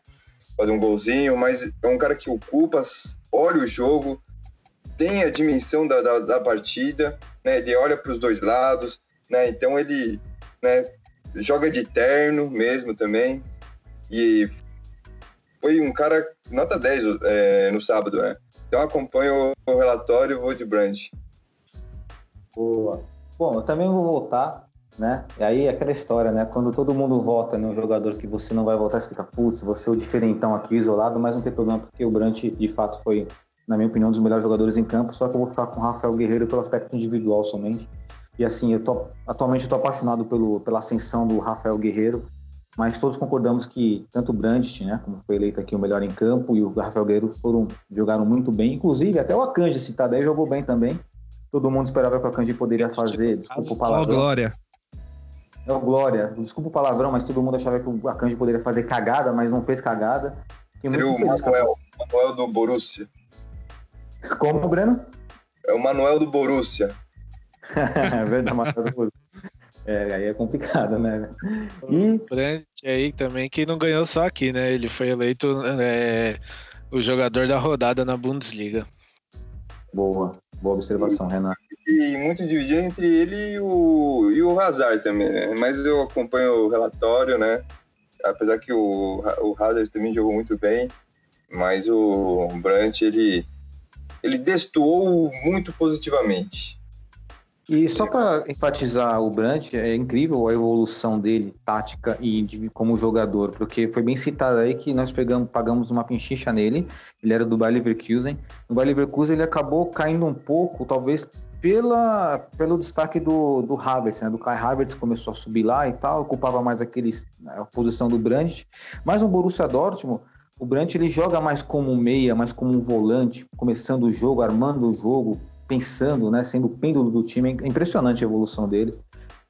[SPEAKER 7] fazer um golzinho, mas é um cara que ocupa, olha o jogo, tem a dimensão da, da, da partida, né? Ele olha para os dois lados, né? Então ele, né? Joga de terno mesmo também e foi um cara nota 10 é, no sábado, né? Então acompanho o relatório e vou de Brandt.
[SPEAKER 1] Boa. Bom, eu também vou votar, né? E aí é aquela história, né? Quando todo mundo vota num jogador que você não vai votar, você fica, putz, você é o diferentão aqui, isolado, mas não tem problema, porque o Brandt, de fato, foi, na minha opinião, um dos melhores jogadores em campo, só que eu vou ficar com o Rafael Guerreiro pelo aspecto individual somente. E assim, eu tô, atualmente eu tô apaixonado pelo, pela ascensão do Rafael Guerreiro, mas todos concordamos que tanto o Brandt, né, como foi eleito aqui o melhor em campo, e o Rafael Guerreiro foram, jogaram muito bem, inclusive até o Akanji citado aí jogou bem também. Todo mundo esperava que o Akanji poderia fazer, desculpa o palavrão,
[SPEAKER 5] Glória.
[SPEAKER 1] É o Glória, desculpa o palavrão, mas todo mundo achava que o Akanji poderia fazer cagada, mas não fez cagada. Fiquei
[SPEAKER 7] Seria
[SPEAKER 1] muito
[SPEAKER 7] o
[SPEAKER 1] feliz
[SPEAKER 7] Manuel, Manuel do Borussia.
[SPEAKER 1] Como, Breno?
[SPEAKER 7] É o Manuel do Borussia.
[SPEAKER 1] é verdade, Matheus. É, aí é complicado, né? E
[SPEAKER 4] O Brandt aí também que não ganhou só aqui, né? Ele foi eleito é, o jogador da rodada na Bundesliga.
[SPEAKER 1] boa, boa observação, Renan.
[SPEAKER 7] E muito dividido entre ele e o, e o Hazard também, né? Mas eu acompanho o relatório, né? Apesar que o, o Hazard também jogou muito bem, mas o Brandt, ele, ele destoou muito positivamente.
[SPEAKER 1] E só para enfatizar o Brandt, é incrível a evolução dele, tática e de, como jogador, porque foi bem citado aí que nós pegamos, pagamos uma pinchicha nele, ele era do Bayer Leverkusen. No Bayer Leverkusen ele acabou caindo um pouco, talvez pela, pelo destaque do, do Havertz, né? Do Kai Havertz começou a subir lá e tal, ocupava mais aqueles, a posição do Brandt. Mas no Borussia Dortmund, o Brandt ele joga mais como um meia, mais como um volante, começando o jogo, armando o jogo, pensando, né, sendo o pêndulo do time. É impressionante a evolução dele.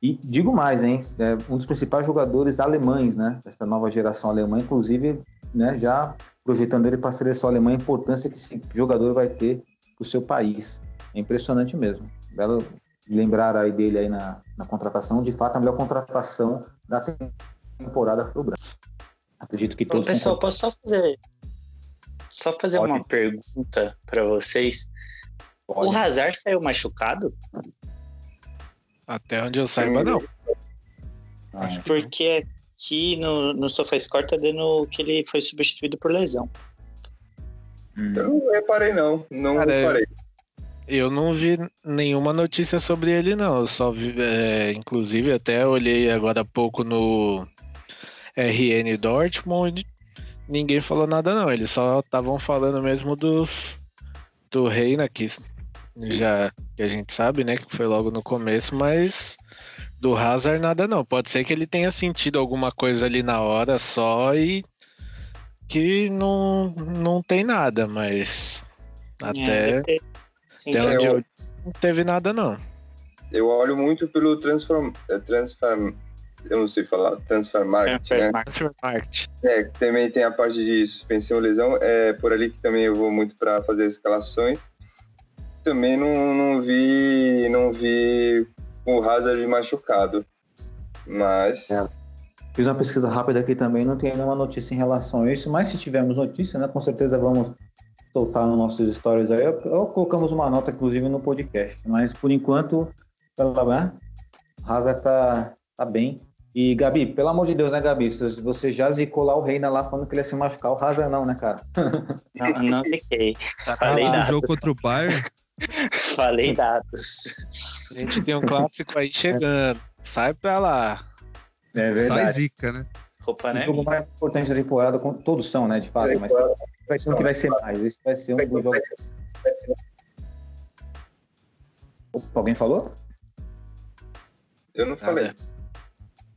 [SPEAKER 1] E digo mais, hein, é um dos principais jogadores alemães, né, dessa nova geração alemã, inclusive, né, já projetando ele para a seleção alemã, a importância que esse jogador vai ter para o seu país. É impressionante mesmo. Belo lembrar aí dele aí na, na contratação, de fato, a melhor contratação da temporada foi o Branco. Acredito que todos.
[SPEAKER 6] Ô, pessoal, posso só fazer, só fazer Pode. uma pergunta para vocês? Pode. O Hazard saiu machucado?
[SPEAKER 4] Até onde eu saiba, não.
[SPEAKER 6] Acho Porque aqui no, no SofaScore tá dando que ele foi substituído por lesão.
[SPEAKER 7] Hum. Eu não reparei, não. Não Cara, reparei.
[SPEAKER 4] Eu não vi nenhuma notícia sobre ele, não. Eu só vi, é, inclusive, até olhei agora há pouco no RN Dortmund. Ninguém falou nada, não. Eles só estavam falando mesmo dos do Reina, que já que a gente sabe, né, que foi logo no começo, mas do Hazard nada não. Pode ser que ele tenha sentido alguma coisa ali na hora só e que não, não tem nada, mas é, até onde eu... não teve nada não.
[SPEAKER 7] Eu olho muito pelo transform, é, transform eu não sei falar, transfer market, é, né? Transfer market. É, também tem a parte de suspensão e lesão, é por ali que também eu vou muito para fazer as escalações também não, não vi não vi o Hazard machucado. Mas. É.
[SPEAKER 1] Fiz uma pesquisa rápida aqui também, não tem nenhuma notícia em relação a isso, mas se tivermos notícia, né, com certeza vamos soltar nos nossos stories aí, ou colocamos uma nota, inclusive, no podcast. Mas por enquanto, pela né, o Hazard tá, tá bem. E Gabi, pelo amor de Deus, né, Gabi? Você já zicou lá o Reina lá falando que ele ia se machucar, o Hazard não, né, cara?
[SPEAKER 6] Não, não fiquei.
[SPEAKER 5] Tá Falei nada. jogo contra o Bayern.
[SPEAKER 6] Falei dados.
[SPEAKER 4] A gente tem um clássico aí chegando. Sai pra lá.
[SPEAKER 5] É verdade. Sai zica, né?
[SPEAKER 1] Roupa, né? O jogo mais importante da temporada, todos são, né, de fato, mas vai ser um que vai ser mais. Esse vai ser um dos jogos. Opa, alguém falou?
[SPEAKER 7] Eu não falei. Ah,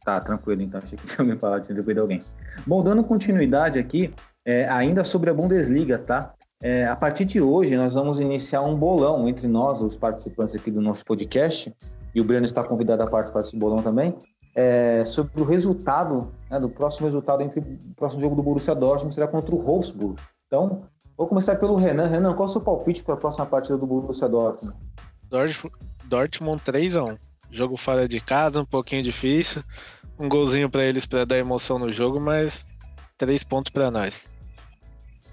[SPEAKER 1] Tá, tranquilo, então achei que tinha alguém falado, tinha depois de alguém. Bom, dando continuidade aqui, é, ainda sobre a Bundesliga, tá? É, a partir de hoje, nós vamos iniciar um bolão entre nós, os participantes aqui do nosso podcast, e o Breno está convidado a participar desse bolão também, é, sobre o resultado, né, do próximo resultado entre o próximo jogo do Borussia Dortmund será contra o Wolfsburg. Então, vou começar pelo Renan. Renan, qual é o seu palpite para a próxima partida do Borussia Dortmund?
[SPEAKER 4] Dortmund 3x1. Jogo fora de casa, um pouquinho difícil. Um golzinho para eles para dar emoção no jogo, mas três pontos para nós.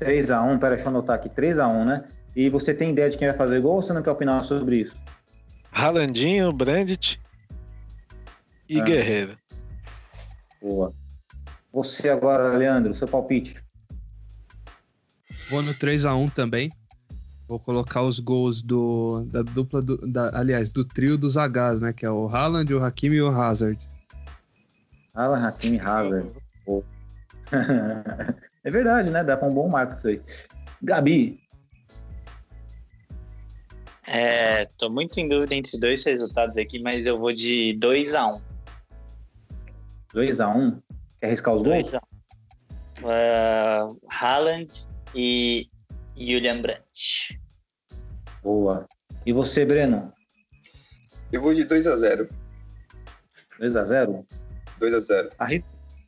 [SPEAKER 1] 3x1, pera, deixa eu anotar aqui, 3x1, né? E você tem ideia de quem vai fazer gol ou você não quer opinar sobre isso?
[SPEAKER 4] Ralandinho, Brandt e ah. Guerreiro.
[SPEAKER 1] Boa. Você agora, Leandro, seu palpite.
[SPEAKER 5] Vou no 3x1 também. Vou colocar os gols do, da dupla, do, da, aliás, do trio dos Hs, né? Que é o Haaland, o Hakimi e o Hazard.
[SPEAKER 1] Haaland, Hakimi e Hazard. É verdade, né? Dá para um bom marco isso aí. Gabi.
[SPEAKER 6] É, tô muito em dúvida entre dois resultados aqui, mas eu vou de 2x1.
[SPEAKER 1] 2x1? Quer arriscar os dois?
[SPEAKER 6] Uh, Haaland e Julian Brandt.
[SPEAKER 1] Boa. E você, Breno?
[SPEAKER 7] Eu vou de 2x0.
[SPEAKER 1] 2x0?
[SPEAKER 7] 2x0.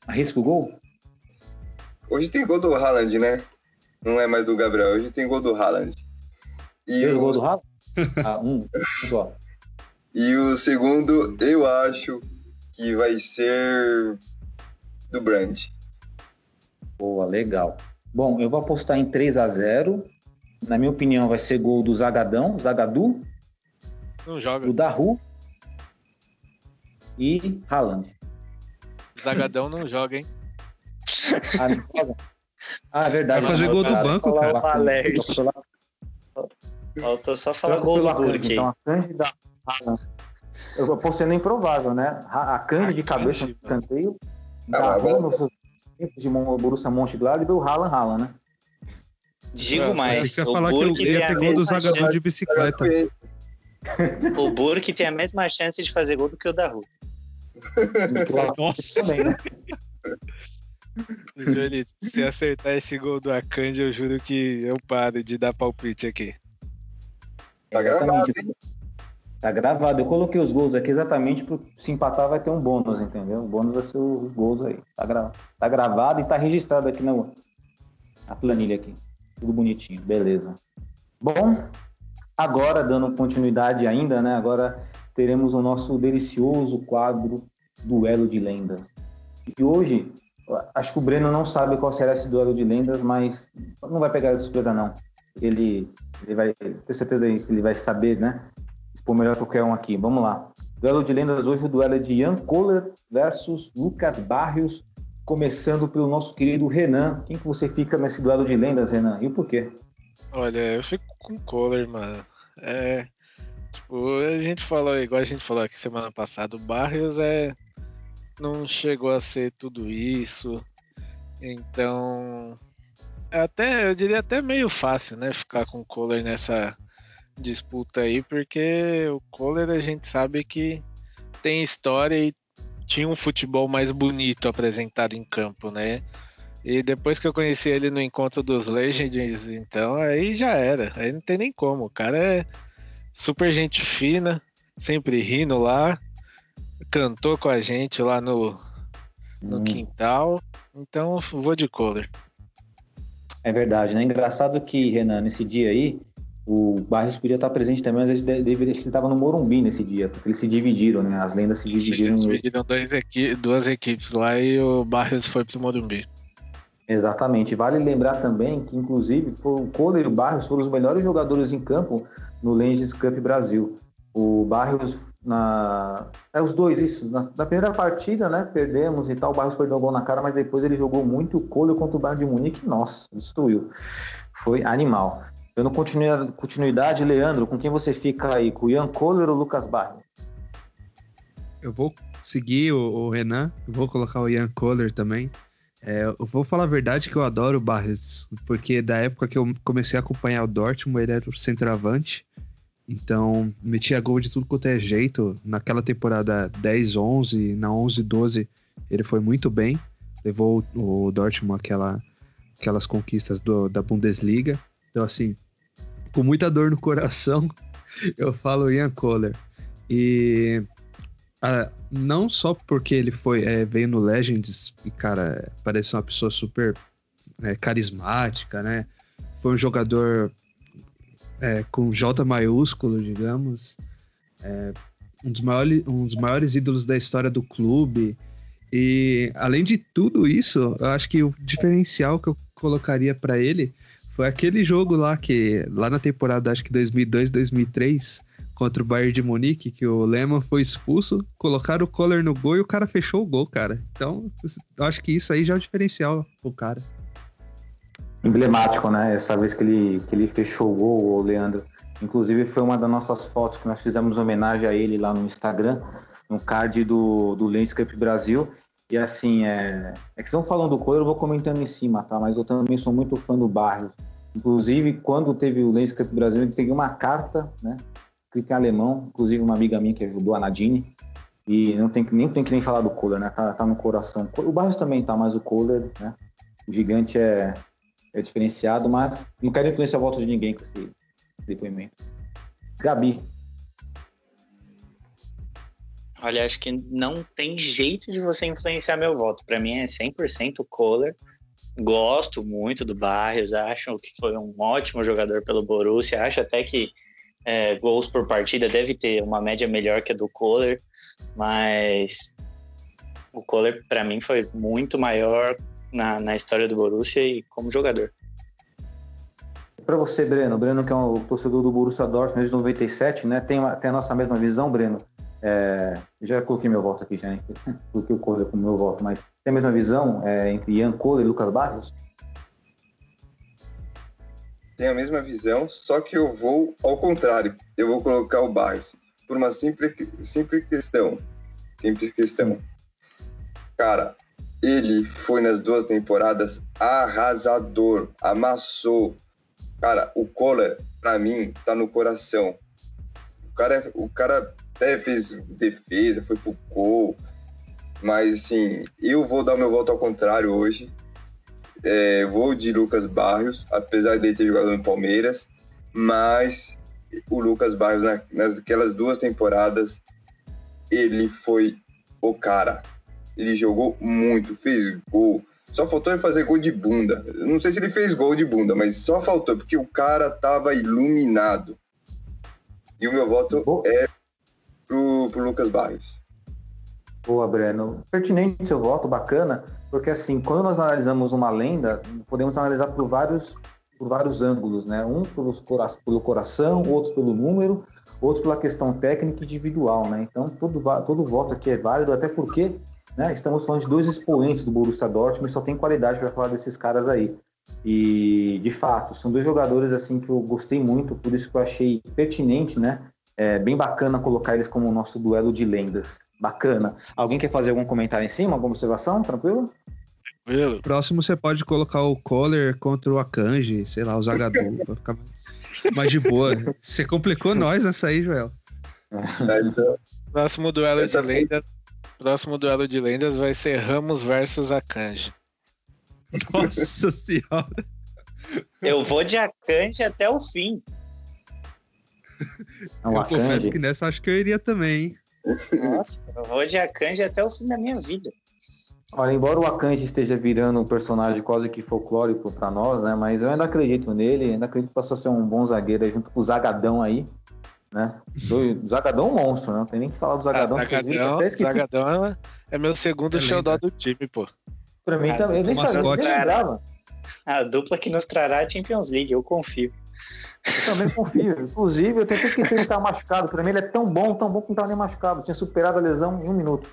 [SPEAKER 1] Arrisca o gol?
[SPEAKER 7] Hoje tem gol do Haaland, né? Não é mais do Gabriel, hoje tem gol do Haaland.
[SPEAKER 1] E o gol do Haaland? ah, um, só.
[SPEAKER 7] E o segundo, eu acho que vai ser do Brandt.
[SPEAKER 1] Boa, legal. Bom, eu vou apostar em 3 a 0 Na minha opinião, vai ser gol do Zagadão, Zagadu.
[SPEAKER 4] Não joga.
[SPEAKER 1] Do Daru. E Haaland.
[SPEAKER 4] Zagadão não joga, hein?
[SPEAKER 1] Ah, não joga? Ah, é verdade.
[SPEAKER 5] Vai fazer gol do banco, cara.
[SPEAKER 6] Faltou só falar gol do Burke. Então,
[SPEAKER 1] Eu apostei no improvável, né? A Cândia de cabeça no canteio, Garrou
[SPEAKER 7] mas-
[SPEAKER 1] nos tempos de Borussia Mönchengladbach e o Haaland Haaland, né?
[SPEAKER 6] Digo
[SPEAKER 4] Nossa,
[SPEAKER 6] mais, o
[SPEAKER 5] falar que eu
[SPEAKER 6] Burke, tem
[SPEAKER 5] ia
[SPEAKER 6] a
[SPEAKER 5] ter gol do jogador de bicicleta.
[SPEAKER 6] o Burke tem a mesma chance de fazer gol do que o da Rua.
[SPEAKER 5] Nossa.
[SPEAKER 1] Também, né?
[SPEAKER 4] Joelito, se acertar esse gol do Akanji, eu juro que eu paro de dar palpite aqui.
[SPEAKER 7] Tá gravado, hein?
[SPEAKER 1] Tá gravado. Eu coloquei os gols aqui exatamente para se empatar vai ter um bônus, entendeu? O bônus vai ser os gols aí. Tá, gra... tá gravado e tá registrado aqui na, na planilha aqui. Tudo bonitinho, beleza. Bom, agora dando continuidade ainda, né? Agora teremos o nosso delicioso quadro Duelo de Lendas. E hoje, acho que o Breno não sabe qual será esse duelo de lendas, mas não vai pegar de surpresa não. Ele, ele vai ter certeza que ele vai saber, né? Expor melhor que qualquer um aqui. Vamos lá. Duelo de lendas hoje, o duelo é de Ian Kohler versus Lucas Barrios, começando pelo nosso querido Renan. Quem que você fica nesse duelo de lendas, Renan? E por quê?
[SPEAKER 4] Olha, eu fico com o Kohler, mano. É. Tipo, a gente falou, igual a gente falou aqui semana passada, o Barrios é. Não chegou a ser tudo isso. Então. é Até, eu diria até meio fácil, né? Ficar com o Kohler nessa disputa aí, porque o Kohler a gente sabe que tem história e tinha um futebol mais bonito apresentado em campo, né? E depois que eu conheci ele no encontro dos Legends, então aí já era. Aí não tem nem como. O cara é super gente fina, sempre rindo lá. Cantou com a gente lá no, no
[SPEAKER 1] Hum.
[SPEAKER 4] quintal. Então vou de Kohler.
[SPEAKER 1] É verdade, né? Engraçado que, Renan, nesse dia aí, o Barrios podia estar presente também, mas ele estava no Morumbi nesse dia, porque eles se dividiram, né? As lendas se dividiram.
[SPEAKER 4] Eles dividiram dois equi- duas equipes lá e o Barrios foi pro Morumbi.
[SPEAKER 1] Exatamente. Vale lembrar também que, inclusive, o Kohler e o Barrios foram os melhores jogadores em campo no Legends Cup Brasil. O Barrios, na... é os dois, isso. Na, na primeira partida, né, perdemos e tal, o Barrios perdeu o gol na cara, mas depois ele jogou muito o Kohler contra o Bayern de Munique, nossa, destruiu. Foi animal. Dando continua- continuidade, Leandro, com quem você fica aí? Com o Ian Kohler ou o Lucas Barrios?
[SPEAKER 5] Eu vou seguir o, o Renan, vou colocar o Ian Kohler também. É, eu vou falar a verdade que eu adoro o Barres, porque da época que eu comecei a acompanhar o Dortmund, ele era o centroavante. Então, metia gol de tudo quanto é jeito. Naquela temporada 10, 11, na 11, 12, ele foi muito bem. Levou o Dortmund àquela, aquelas conquistas do- da Bundesliga. Então, assim, com muita dor no coração, eu falo Ian Kohler. E ah, não só porque ele foi é, veio no Legends e, cara, parece uma pessoa super é, carismática, né? Foi um jogador é, com J maiúsculo, digamos. É, um, dos maiores, um dos maiores ídolos da história do clube. E, além de tudo isso, eu acho que o diferencial que eu colocaria para ele foi aquele jogo lá que, lá na temporada, acho que 2002, 2003, contra o Bayern de Munique, que o Lehmann foi expulso, colocaram o Kohler no gol e o cara fechou o gol, cara. Então, acho que isso aí já é o diferencial pro cara.
[SPEAKER 1] emblemático, né? Essa vez que ele, que ele fechou o gol, o Leandro. Inclusive, foi uma das nossas fotos que nós fizemos homenagem a ele lá no Instagram, no card do, do Lens Cup Brasil. E assim, é, é que estão falando do Coelho, eu vou comentando em cima, tá? Mas eu também sou muito fã do Barrios. Inclusive, quando teve o Lens Cup Brasil, eu entreguei uma carta, né? Escrita em alemão, inclusive uma amiga minha que ajudou, a Nadine. E não tem, nem tem que nem falar do Kohler, né? Tá, tá no coração. O Barrios também tá, mas o Kohler, né? O gigante é, é diferenciado, mas não quero influenciar o voto de ninguém com esse depoimento. Gabi,
[SPEAKER 6] Olha, acho que não tem jeito de você influenciar meu voto. Para mim é 100% Kohler. Gosto muito do Barrios, acho que foi um ótimo jogador pelo Borussia. Acho até que é, gols por partida deve ter uma média melhor que a do Kohler, mas o Kohler para mim foi muito maior na, na história do Borussia e como jogador.
[SPEAKER 1] para você, Breno, Breno que é um torcedor do Borussia Dortmund desde 97, né? Tem, tem a nossa mesma visão, Breno. É, já coloquei meu voto aqui, já, né? coloquei o Kohler como meu voto, mas tem a mesma visão é, entre Ian Kohler e Lucas Barrios?
[SPEAKER 7] Tem a mesma visão, só que eu vou ao contrário. Eu vou colocar o Barrios. por uma simples, simples questão. Simples questão. Cara, ele foi nas duas temporadas arrasador, amassou. Cara, o Kohler, pra mim, tá no coração. O cara, é, o cara até fez defesa, foi pro gol. Mas, assim, eu vou dar meu voto ao contrário hoje. É, vou de Lucas Barrios, apesar de ele ter jogado no Palmeiras. Mas o Lucas Barrios, na, naquelas duas temporadas, ele foi o cara. Ele jogou muito, fez gol. Só faltou ele fazer gol de bunda. Não sei se ele fez gol de bunda, mas só faltou, porque o cara tava iluminado. E o meu voto é pro, Lucas Barrios.
[SPEAKER 1] Boa, Breno. Pertinente seu voto, bacana, porque assim, quando nós analisamos uma lenda, podemos analisar por vários, por vários ângulos, né? Um pelos, pelo coração, outro pelo número, outro pela questão técnica individual, né? Então, todo, todo voto aqui é válido, até porque né, estamos falando de dois expoentes do Borussia Dortmund, só tem qualidade para falar desses caras aí. E, de fato, são dois jogadores assim que eu gostei muito, por isso que eu achei pertinente, né? É bem bacana colocar eles como o nosso duelo de lendas. Bacana. Alguém quer fazer algum comentário em cima? Alguma observação? Tranquilo?
[SPEAKER 5] Tranquilo. Próximo você pode colocar o Kohler contra o Akanji, sei lá, o Zagadou, pra ficar mais de boa. Você complicou nós nessa aí, Joel.
[SPEAKER 4] Próximo duelo de lendas. Próximo duelo de lendas vai ser Ramos versus Akanji.
[SPEAKER 5] Nossa senhora.
[SPEAKER 6] Eu vou de Akanji até o fim.
[SPEAKER 5] Não, eu confesso que nessa acho que eu iria também, hein?
[SPEAKER 6] Nossa, eu vou de Akanji até o fim da minha vida.
[SPEAKER 1] Olha, embora o Akanji esteja virando um personagem quase que folclórico para nós, né? Mas eu ainda acredito nele, ainda acredito que possa ser um bom zagueiro aí, junto com o Zagadão aí, né? O Zagadão é um monstro, né? Não tem nem que falar do Zagadão.
[SPEAKER 4] Ah, Zagadão, Zagadão é meu segundo é xodó do time, pô.
[SPEAKER 1] Pra mim também, eu nem sabia, nem lembrava.
[SPEAKER 6] A dupla que nos trará a Champions League, eu confio.
[SPEAKER 1] Eu também confio. Inclusive, eu tentei esquecer de estar machucado. Pra mim, ele é tão bom, tão bom que não estava nem machucado. tinha superado a lesão em um minuto.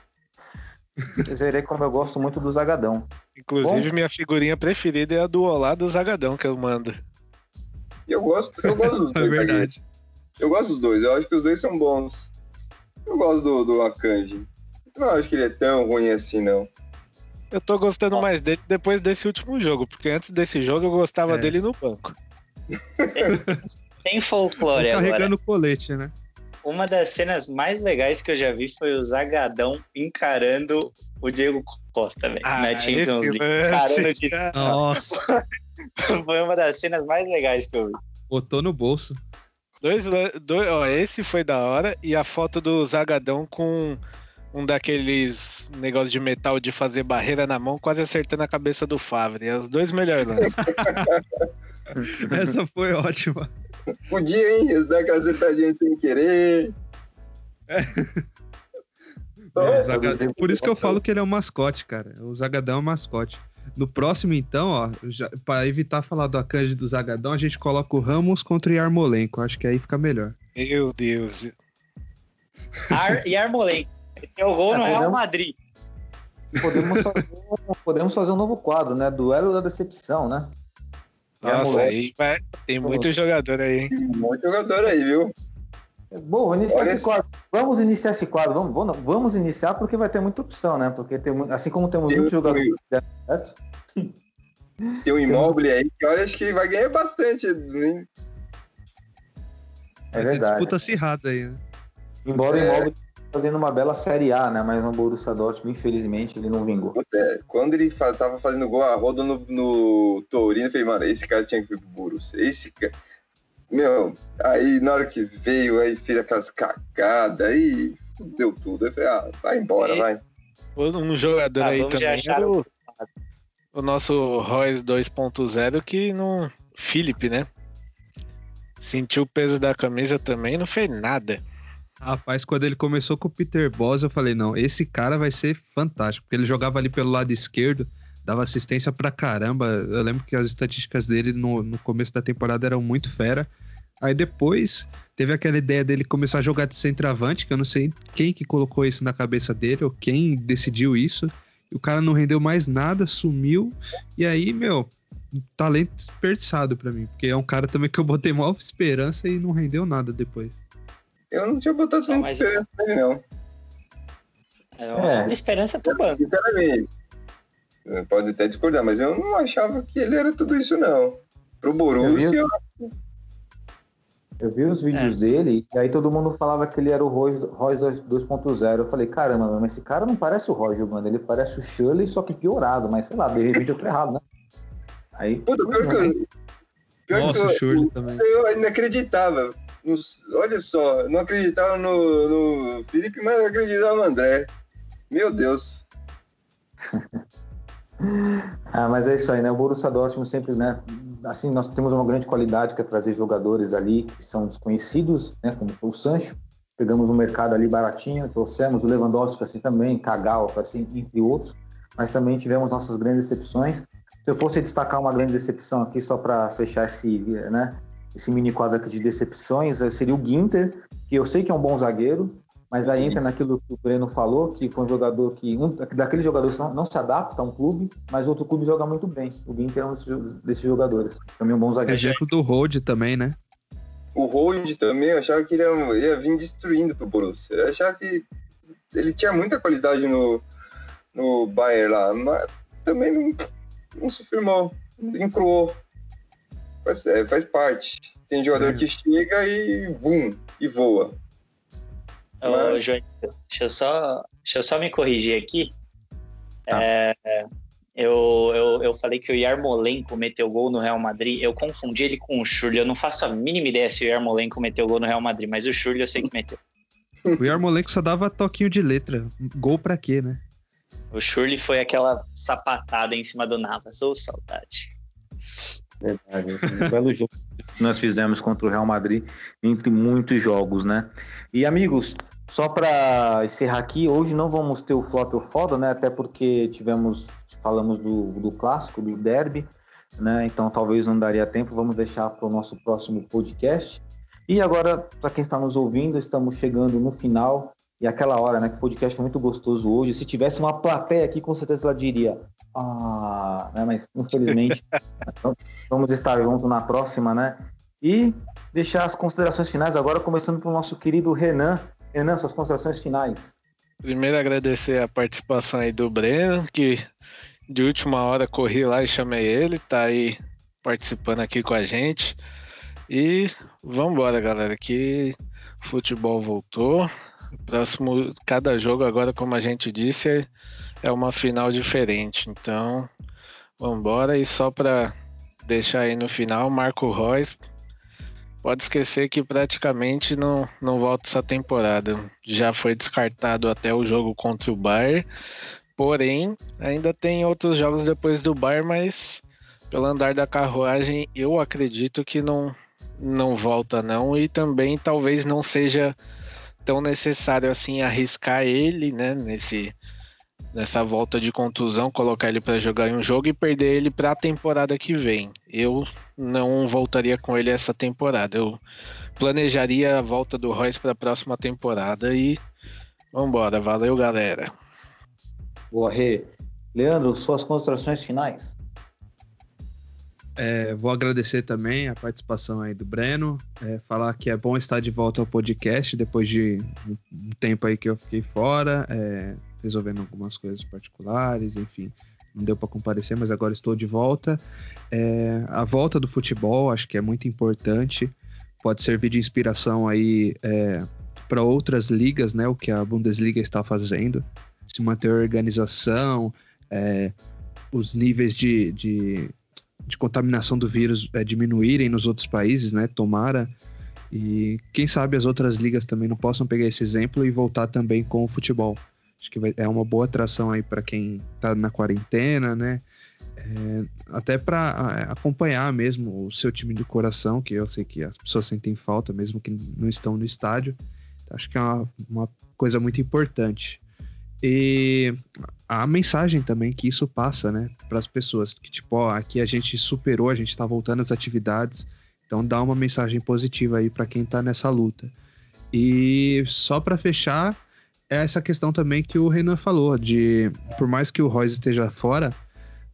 [SPEAKER 1] Eu verei como eu gosto muito do Zagadão.
[SPEAKER 4] Inclusive, bom? minha figurinha preferida é a do Olá do Zagadão que eu mando.
[SPEAKER 7] Eu gosto, eu gosto dos
[SPEAKER 5] é dois. É verdade.
[SPEAKER 7] Eu gosto dos dois, eu acho que os dois são bons. Eu gosto do, do Akanji. Eu não acho que ele é tão ruim assim, não.
[SPEAKER 4] Eu tô gostando mais dele depois desse último jogo, porque antes desse jogo eu gostava é. dele no banco.
[SPEAKER 6] Sem folclore agora.
[SPEAKER 5] Carregando colete, né?
[SPEAKER 6] Uma das cenas mais legais que eu já vi foi o Zagadão encarando o Diego Costa, velho, ah, na Champions League. Encarando de...
[SPEAKER 5] Nossa.
[SPEAKER 6] foi uma das cenas mais legais que eu vi.
[SPEAKER 5] Botou no bolso.
[SPEAKER 4] Dois, dois, ó, esse foi da hora e a foto do Zagadão com um daqueles negócios de metal de fazer barreira na mão, quase acertando a cabeça do Favre. É os dois melhores lances.
[SPEAKER 5] Essa foi ótima.
[SPEAKER 7] Podia, hein? Dar aquela acertadinha sem querer.
[SPEAKER 5] É. Nossa, é, Por isso que eu falo que ele é um mascote, cara. O Zagadão é um mascote. No próximo, então, ó, para evitar falar do Akanji do Zagadão, a gente coloca o Ramos contra o Yarmolenko. Acho que aí fica melhor.
[SPEAKER 4] Meu Deus.
[SPEAKER 6] Ar Yarmolenko. É o gol no Real Madrid.
[SPEAKER 1] Podemos fazer, podemos fazer um novo quadro, né? Duelo da decepção, né?
[SPEAKER 4] Nossa, aí vai... tem muito jogador aí, hein?
[SPEAKER 7] Muito jogador aí, viu?
[SPEAKER 1] Bom, vamos iniciar esse quadro. Vamos iniciar esse quadro. Vamos, vamos, vamos iniciar porque vai ter muita opção, né? Porque tem, assim como temos muitos jogadores, certo?
[SPEAKER 7] Tem um imóvel aí que olha, acho que vai ganhar bastante. Hein?
[SPEAKER 1] É verdade.
[SPEAKER 5] disputa acirrada aí, né?
[SPEAKER 1] Embora é. o imóvel fazendo uma bela Série A, né? Mas no Borussia Dortmund, infelizmente, ele não vingou.
[SPEAKER 7] É, quando ele tava fazendo gol a roda no, no Torino, eu falei, mano, esse cara tinha que ir pro Borussia. Esse cara... Meu, aí na hora que veio, aí fez aquelas cagadas, aí deu tudo. Eu falei, ah, vai embora, vai.
[SPEAKER 4] Um jogador ah, aí também o, o nosso Royce 2.0 que não... Felipe, né? Sentiu o peso da camisa também, não fez nada.
[SPEAKER 5] Rapaz, quando ele começou com o Peter Boss, eu falei, não, esse cara vai ser fantástico, porque ele jogava ali pelo lado esquerdo, dava assistência pra caramba. Eu lembro que as estatísticas dele no, no começo da temporada eram muito fera. Aí depois teve aquela ideia dele começar a jogar de centroavante, que eu não sei quem que colocou isso na cabeça dele ou quem decidiu isso. O cara não rendeu mais nada, sumiu. E aí, meu, talento desperdiçado para mim, porque é um cara também que eu botei maior esperança e não rendeu nada depois.
[SPEAKER 7] Eu não tinha botado
[SPEAKER 6] mas-
[SPEAKER 7] esperança nele, não.
[SPEAKER 6] É uma
[SPEAKER 1] É.
[SPEAKER 6] esperança pro banco.
[SPEAKER 7] Sinceramente. Pode até discordar, mas eu não achava que ele era tudo isso, não. Pro Borussia,
[SPEAKER 1] Eu Eu vi os vídeos
[SPEAKER 6] É.
[SPEAKER 1] dele e aí todo mundo falava que ele era o Royce, Royce 2.0. Eu falei, caramba, mas esse cara não parece o Roy jogando, ele parece o Shirley, só que piorado, mas sei lá, de repente eu tô errado, né? Aí.
[SPEAKER 7] Puta, pior que eu. Pior
[SPEAKER 5] Nossa,
[SPEAKER 7] que
[SPEAKER 5] o
[SPEAKER 7] eu,
[SPEAKER 5] Shirley também.
[SPEAKER 7] eu inacreditável. Olha só, não acreditava no, no Felipe, mas acreditava no André. Meu Deus.
[SPEAKER 1] Ah, mas é isso aí, né? O Borussia Dortmund sempre, né? Assim, nós temos uma grande qualidade que é trazer jogadores ali que são desconhecidos, né? Como o Sancho. Pegamos um mercado ali baratinho, trouxemos o Lewandowski assim também, Cagal, assim, entre outros. Mas também tivemos nossas grandes decepções. Se eu fosse destacar uma grande decepção aqui, só para fechar esse, né? Esse mini quadro aqui de decepções, eh, seria o Ginter, que eu sei que é um bom zagueiro, mas aí entra naquilo que o Breno falou, que foi um jogador que. Um, daqueles jogadores que não, não se adapta a um clube, mas outro clube joga muito bem. O Ginter é um desses, jogadores. Também é um bom zagueiro.
[SPEAKER 5] Exemplo do Rode também, né?
[SPEAKER 7] O Hold também, eu achava que ele ia, ia vir destruindo pro Borussia. Eu achava que ele tinha muita qualidade no, no Bayern lá, mas também não, não se firmou, encruou. Faz, é, faz parte. Tem jogador que chega e vum, e voa.
[SPEAKER 6] Ô,
[SPEAKER 7] Mas-
[SPEAKER 6] João, deixa eu, só, deixa eu só me corrigir aqui.
[SPEAKER 1] Tá.
[SPEAKER 6] É, eu, eu, eu falei que o Yarmolenko meteu gol no Real Madrid. Eu confundi ele com o Schürrle. Eu não faço a mínima ideia se o Yarmolenko meteu gol no Real Madrid, mas o Schürrle eu sei que meteu.
[SPEAKER 5] O Yarmolenko só dava toquinho de letra. Gol pra quê, né?
[SPEAKER 6] O Schürrle foi aquela sapatada em cima do Navas. Ô, saudade.
[SPEAKER 1] Verdade. Um belo jogo que nós fizemos contra o Real Madrid, entre muitos jogos, né? E amigos, só para encerrar aqui, hoje não vamos ter o Flop ou Foda, né? Até porque tivemos, falamos do, do clássico, do derby, né? Então talvez não daria tempo, vamos deixar para o nosso próximo podcast. E agora, para quem está nos ouvindo, estamos chegando no final. E aquela hora, né? Que o podcast foi muito gostoso hoje. Se tivesse uma plateia aqui, com certeza ela diria. Ah, né, mas infelizmente então, vamos estar juntos na próxima, né? E deixar as considerações finais agora, começando pelo nosso querido Renan. Renan, suas considerações finais.
[SPEAKER 4] Primeiro agradecer a participação aí do Breno, que de última hora corri lá e chamei ele, tá aí participando aqui com a gente. E vamos embora, galera, que futebol voltou. Próximo, cada jogo agora, como a gente disse, é, é uma final diferente. Então, vamos embora. E só para deixar aí no final, Marco Reus pode esquecer que praticamente não, não volta essa temporada. Já foi descartado até o jogo contra o Bayern. Porém, ainda tem outros jogos depois do Bayern, mas pelo andar da carruagem, eu acredito que não, não volta não. E também talvez não seja tão necessário assim arriscar ele, né, nesse nessa volta de contusão, colocar ele para jogar em um jogo e perder ele para a temporada que vem. Eu não voltaria com ele essa temporada. Eu planejaria a volta do Royce para a próxima temporada e vambora. Valeu, galera.
[SPEAKER 1] Boa, Rê. Leandro, suas considerações finais.
[SPEAKER 5] É, vou agradecer também a participação aí do Breno. é, falar que é bom estar de volta ao podcast depois de um um tempo aí que eu fiquei fora, é, resolvendo algumas coisas particulares, enfim. Não deu para comparecer, mas agora estou de volta. É, a volta do futebol acho que é muito importante. Pode servir de inspiração aí para outras ligas, né? O que a Bundesliga está fazendo. Se manter a organização, é, os níveis de, de de contaminação do vírus é, diminuírem nos outros países, né? Tomara. E quem sabe as outras ligas também não possam pegar esse exemplo e voltar também com o futebol. Acho que vai, é uma boa atração aí para quem tá na quarentena, né? É, até para acompanhar mesmo o seu time de coração, que eu sei que as pessoas sentem falta, mesmo que não estão no estádio. Acho que é uma, uma coisa muito importante. E a mensagem também que isso passa, né, para as pessoas, que tipo, ó, aqui a gente superou, a gente tá voltando às atividades, então dá uma mensagem positiva aí para quem tá nessa luta. E só para fechar, é essa questão também que o Renan falou, de por mais que o Royce esteja fora,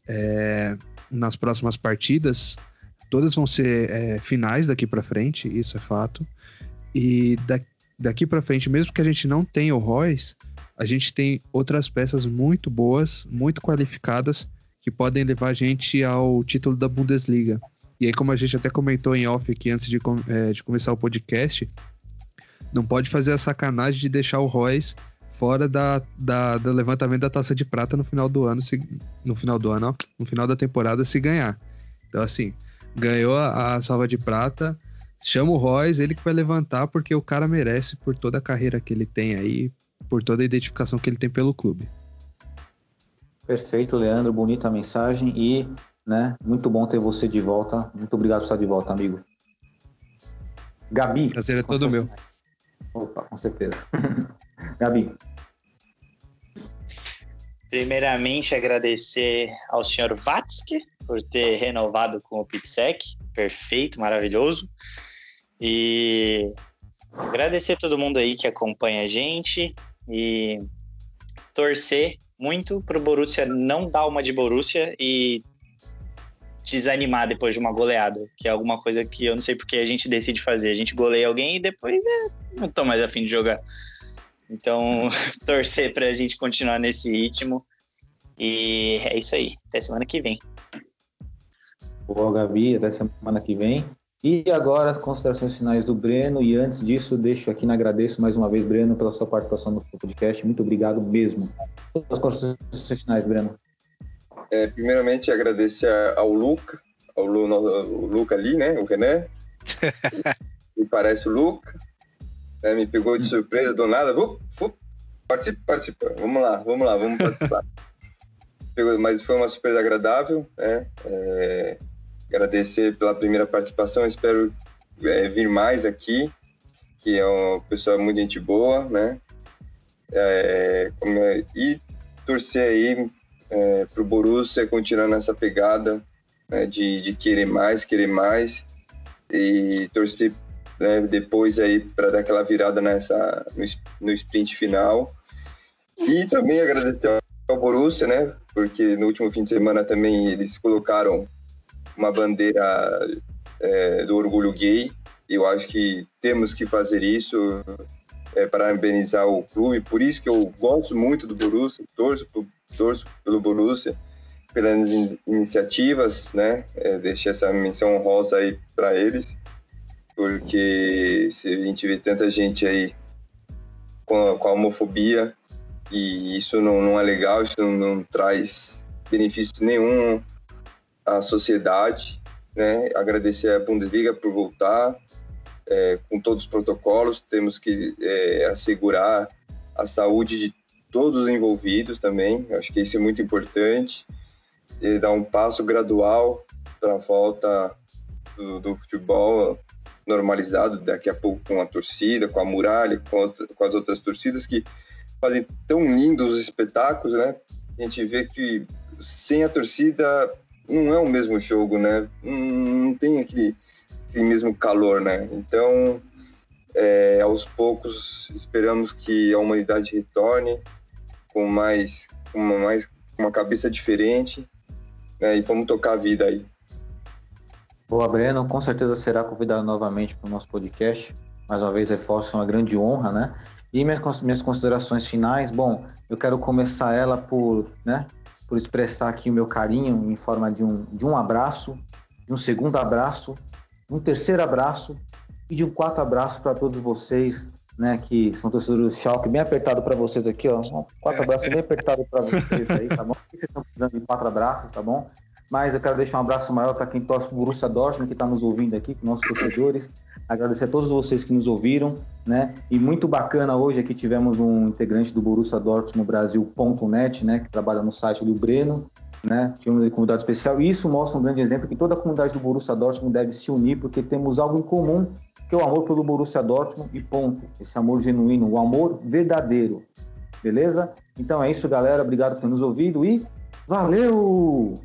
[SPEAKER 5] é, nas próximas partidas, todas vão ser é, finais daqui para frente, isso é fato. E da, daqui para frente, mesmo que a gente não tenha o Royce, a gente tem outras peças muito boas, muito qualificadas, que podem levar a gente ao título da Bundesliga. E aí, como a gente até comentou em off aqui antes de, é, de começar o podcast, não pode fazer a sacanagem de deixar o Royce fora da, da, do levantamento da taça de prata no final do ano, se, no final do ano, ó, no final da temporada, se ganhar. Então, assim, ganhou a, a salva de prata, chama o Royce, ele que vai levantar, porque o cara merece por toda a carreira que ele tem aí, por toda a identificação que ele tem pelo clube.
[SPEAKER 1] Perfeito, Leandro, bonita mensagem e, né, muito bom ter você de volta. Muito obrigado por estar de volta, amigo. Gabi.
[SPEAKER 5] Prazer é todo meu.
[SPEAKER 1] Opa, com certeza. Gabi.
[SPEAKER 6] Primeiramente, agradecer ao senhor Vatsky por ter renovado com o Pitsec. Perfeito, maravilhoso. E agradecer a todo mundo aí que acompanha a gente e torcer muito pro Borussia não dar uma de Borussia e desanimar depois de uma goleada, que é alguma coisa que eu não sei porque a gente decide fazer. A gente goleia alguém e depois é, não tô mais afim de jogar. Então, torcer pra gente continuar nesse ritmo. E é isso aí. Até semana que vem.
[SPEAKER 1] Boa, Gabi. Até semana que vem. E agora, as considerações finais do Breno. E antes disso, deixo aqui, agradeço mais uma vez, Breno, pela sua participação no podcast. Muito obrigado mesmo. As considerações finais, Breno.
[SPEAKER 7] É, primeiramente, agradecer ao Luca, ao Lu, o Luca ali, né? O René. Me parece o Luca. É, me pegou de surpresa do nada. Uh, uh, participa, participa. Vamos lá, vamos lá, vamos participar. Mas foi uma surpresa agradável, né? É, agradecer pela primeira participação. Espero é, vir mais aqui, que é uma pessoa muito gente boa, né? É, é e torcer aí é, para o Borussia continuar nessa pegada né, de, de querer mais, querer mais e torcer né, depois aí para dar aquela virada nessa no, no sprint final e também agradecer ao Borussia, né, porque no último fim de semana também eles colocaram uma bandeira é, do orgulho gay. Eu acho que temos que fazer isso é, parabenizar o clube. Por isso que eu gosto muito do Borussia, torço, torço pelo Borussia, pelas iniciativas, né? É, deixei essa menção honrosa aí para eles, porque se a gente vê tanta gente aí com a, com a homofobia e isso não, não é legal, isso não, não traz benefício nenhum à sociedade, né? Agradecer a Bundesliga por voltar, é, com todos os protocolos, temos que é, assegurar a saúde de todos os envolvidos também, acho que isso é muito importante, e dar um passo gradual para a volta do, do, futebol normalizado daqui a pouco com a torcida, com a muralha, com, outra, com as outras torcidas que fazem tão lindos os espetáculos, né? A gente vê que sem a torcida não é o mesmo jogo, né? Não tem aquele aquele mesmo calor, né? Então, é, aos poucos, esperamos que a humanidade retorne com mais, uma, mais, uma cabeça diferente né? e vamos tocar a vida aí.
[SPEAKER 1] Boa, Breno. Com certeza será convidado novamente para o nosso podcast. Mais uma vez, reforço uma grande honra, né? E minhas, minhas considerações finais, bom, eu quero começar ela por, né, por expressar aqui o meu carinho em forma de um, de um abraço, de um segundo abraço um terceiro abraço e de um quarto abraço para todos vocês, né, que são torcedores do Schalke, bem apertado para vocês aqui, ó. Um quatro abraços bem apertado para vocês aí, tá bom? Vocês estão precisando de quatro abraços, tá bom? Mas eu quero deixar um abraço maior para quem torce o Borussia Dortmund, que está nos ouvindo aqui, nossos torcedores. Agradecer a todos vocês que nos ouviram, né? E muito bacana hoje aqui tivemos um integrante do Borussia Dortmund no Brasil.net, né? Que trabalha no site do Breno, né? Tínhamos um convidado especial. E isso mostra um grande exemplo que toda a comunidade do Borussia Dortmund deve se unir, porque temos algo em comum, que é o amor pelo Borussia Dortmund e ponto. Esse amor genuíno, o amor verdadeiro. Beleza? Então é isso, galera. Obrigado por nos ouvido e valeu!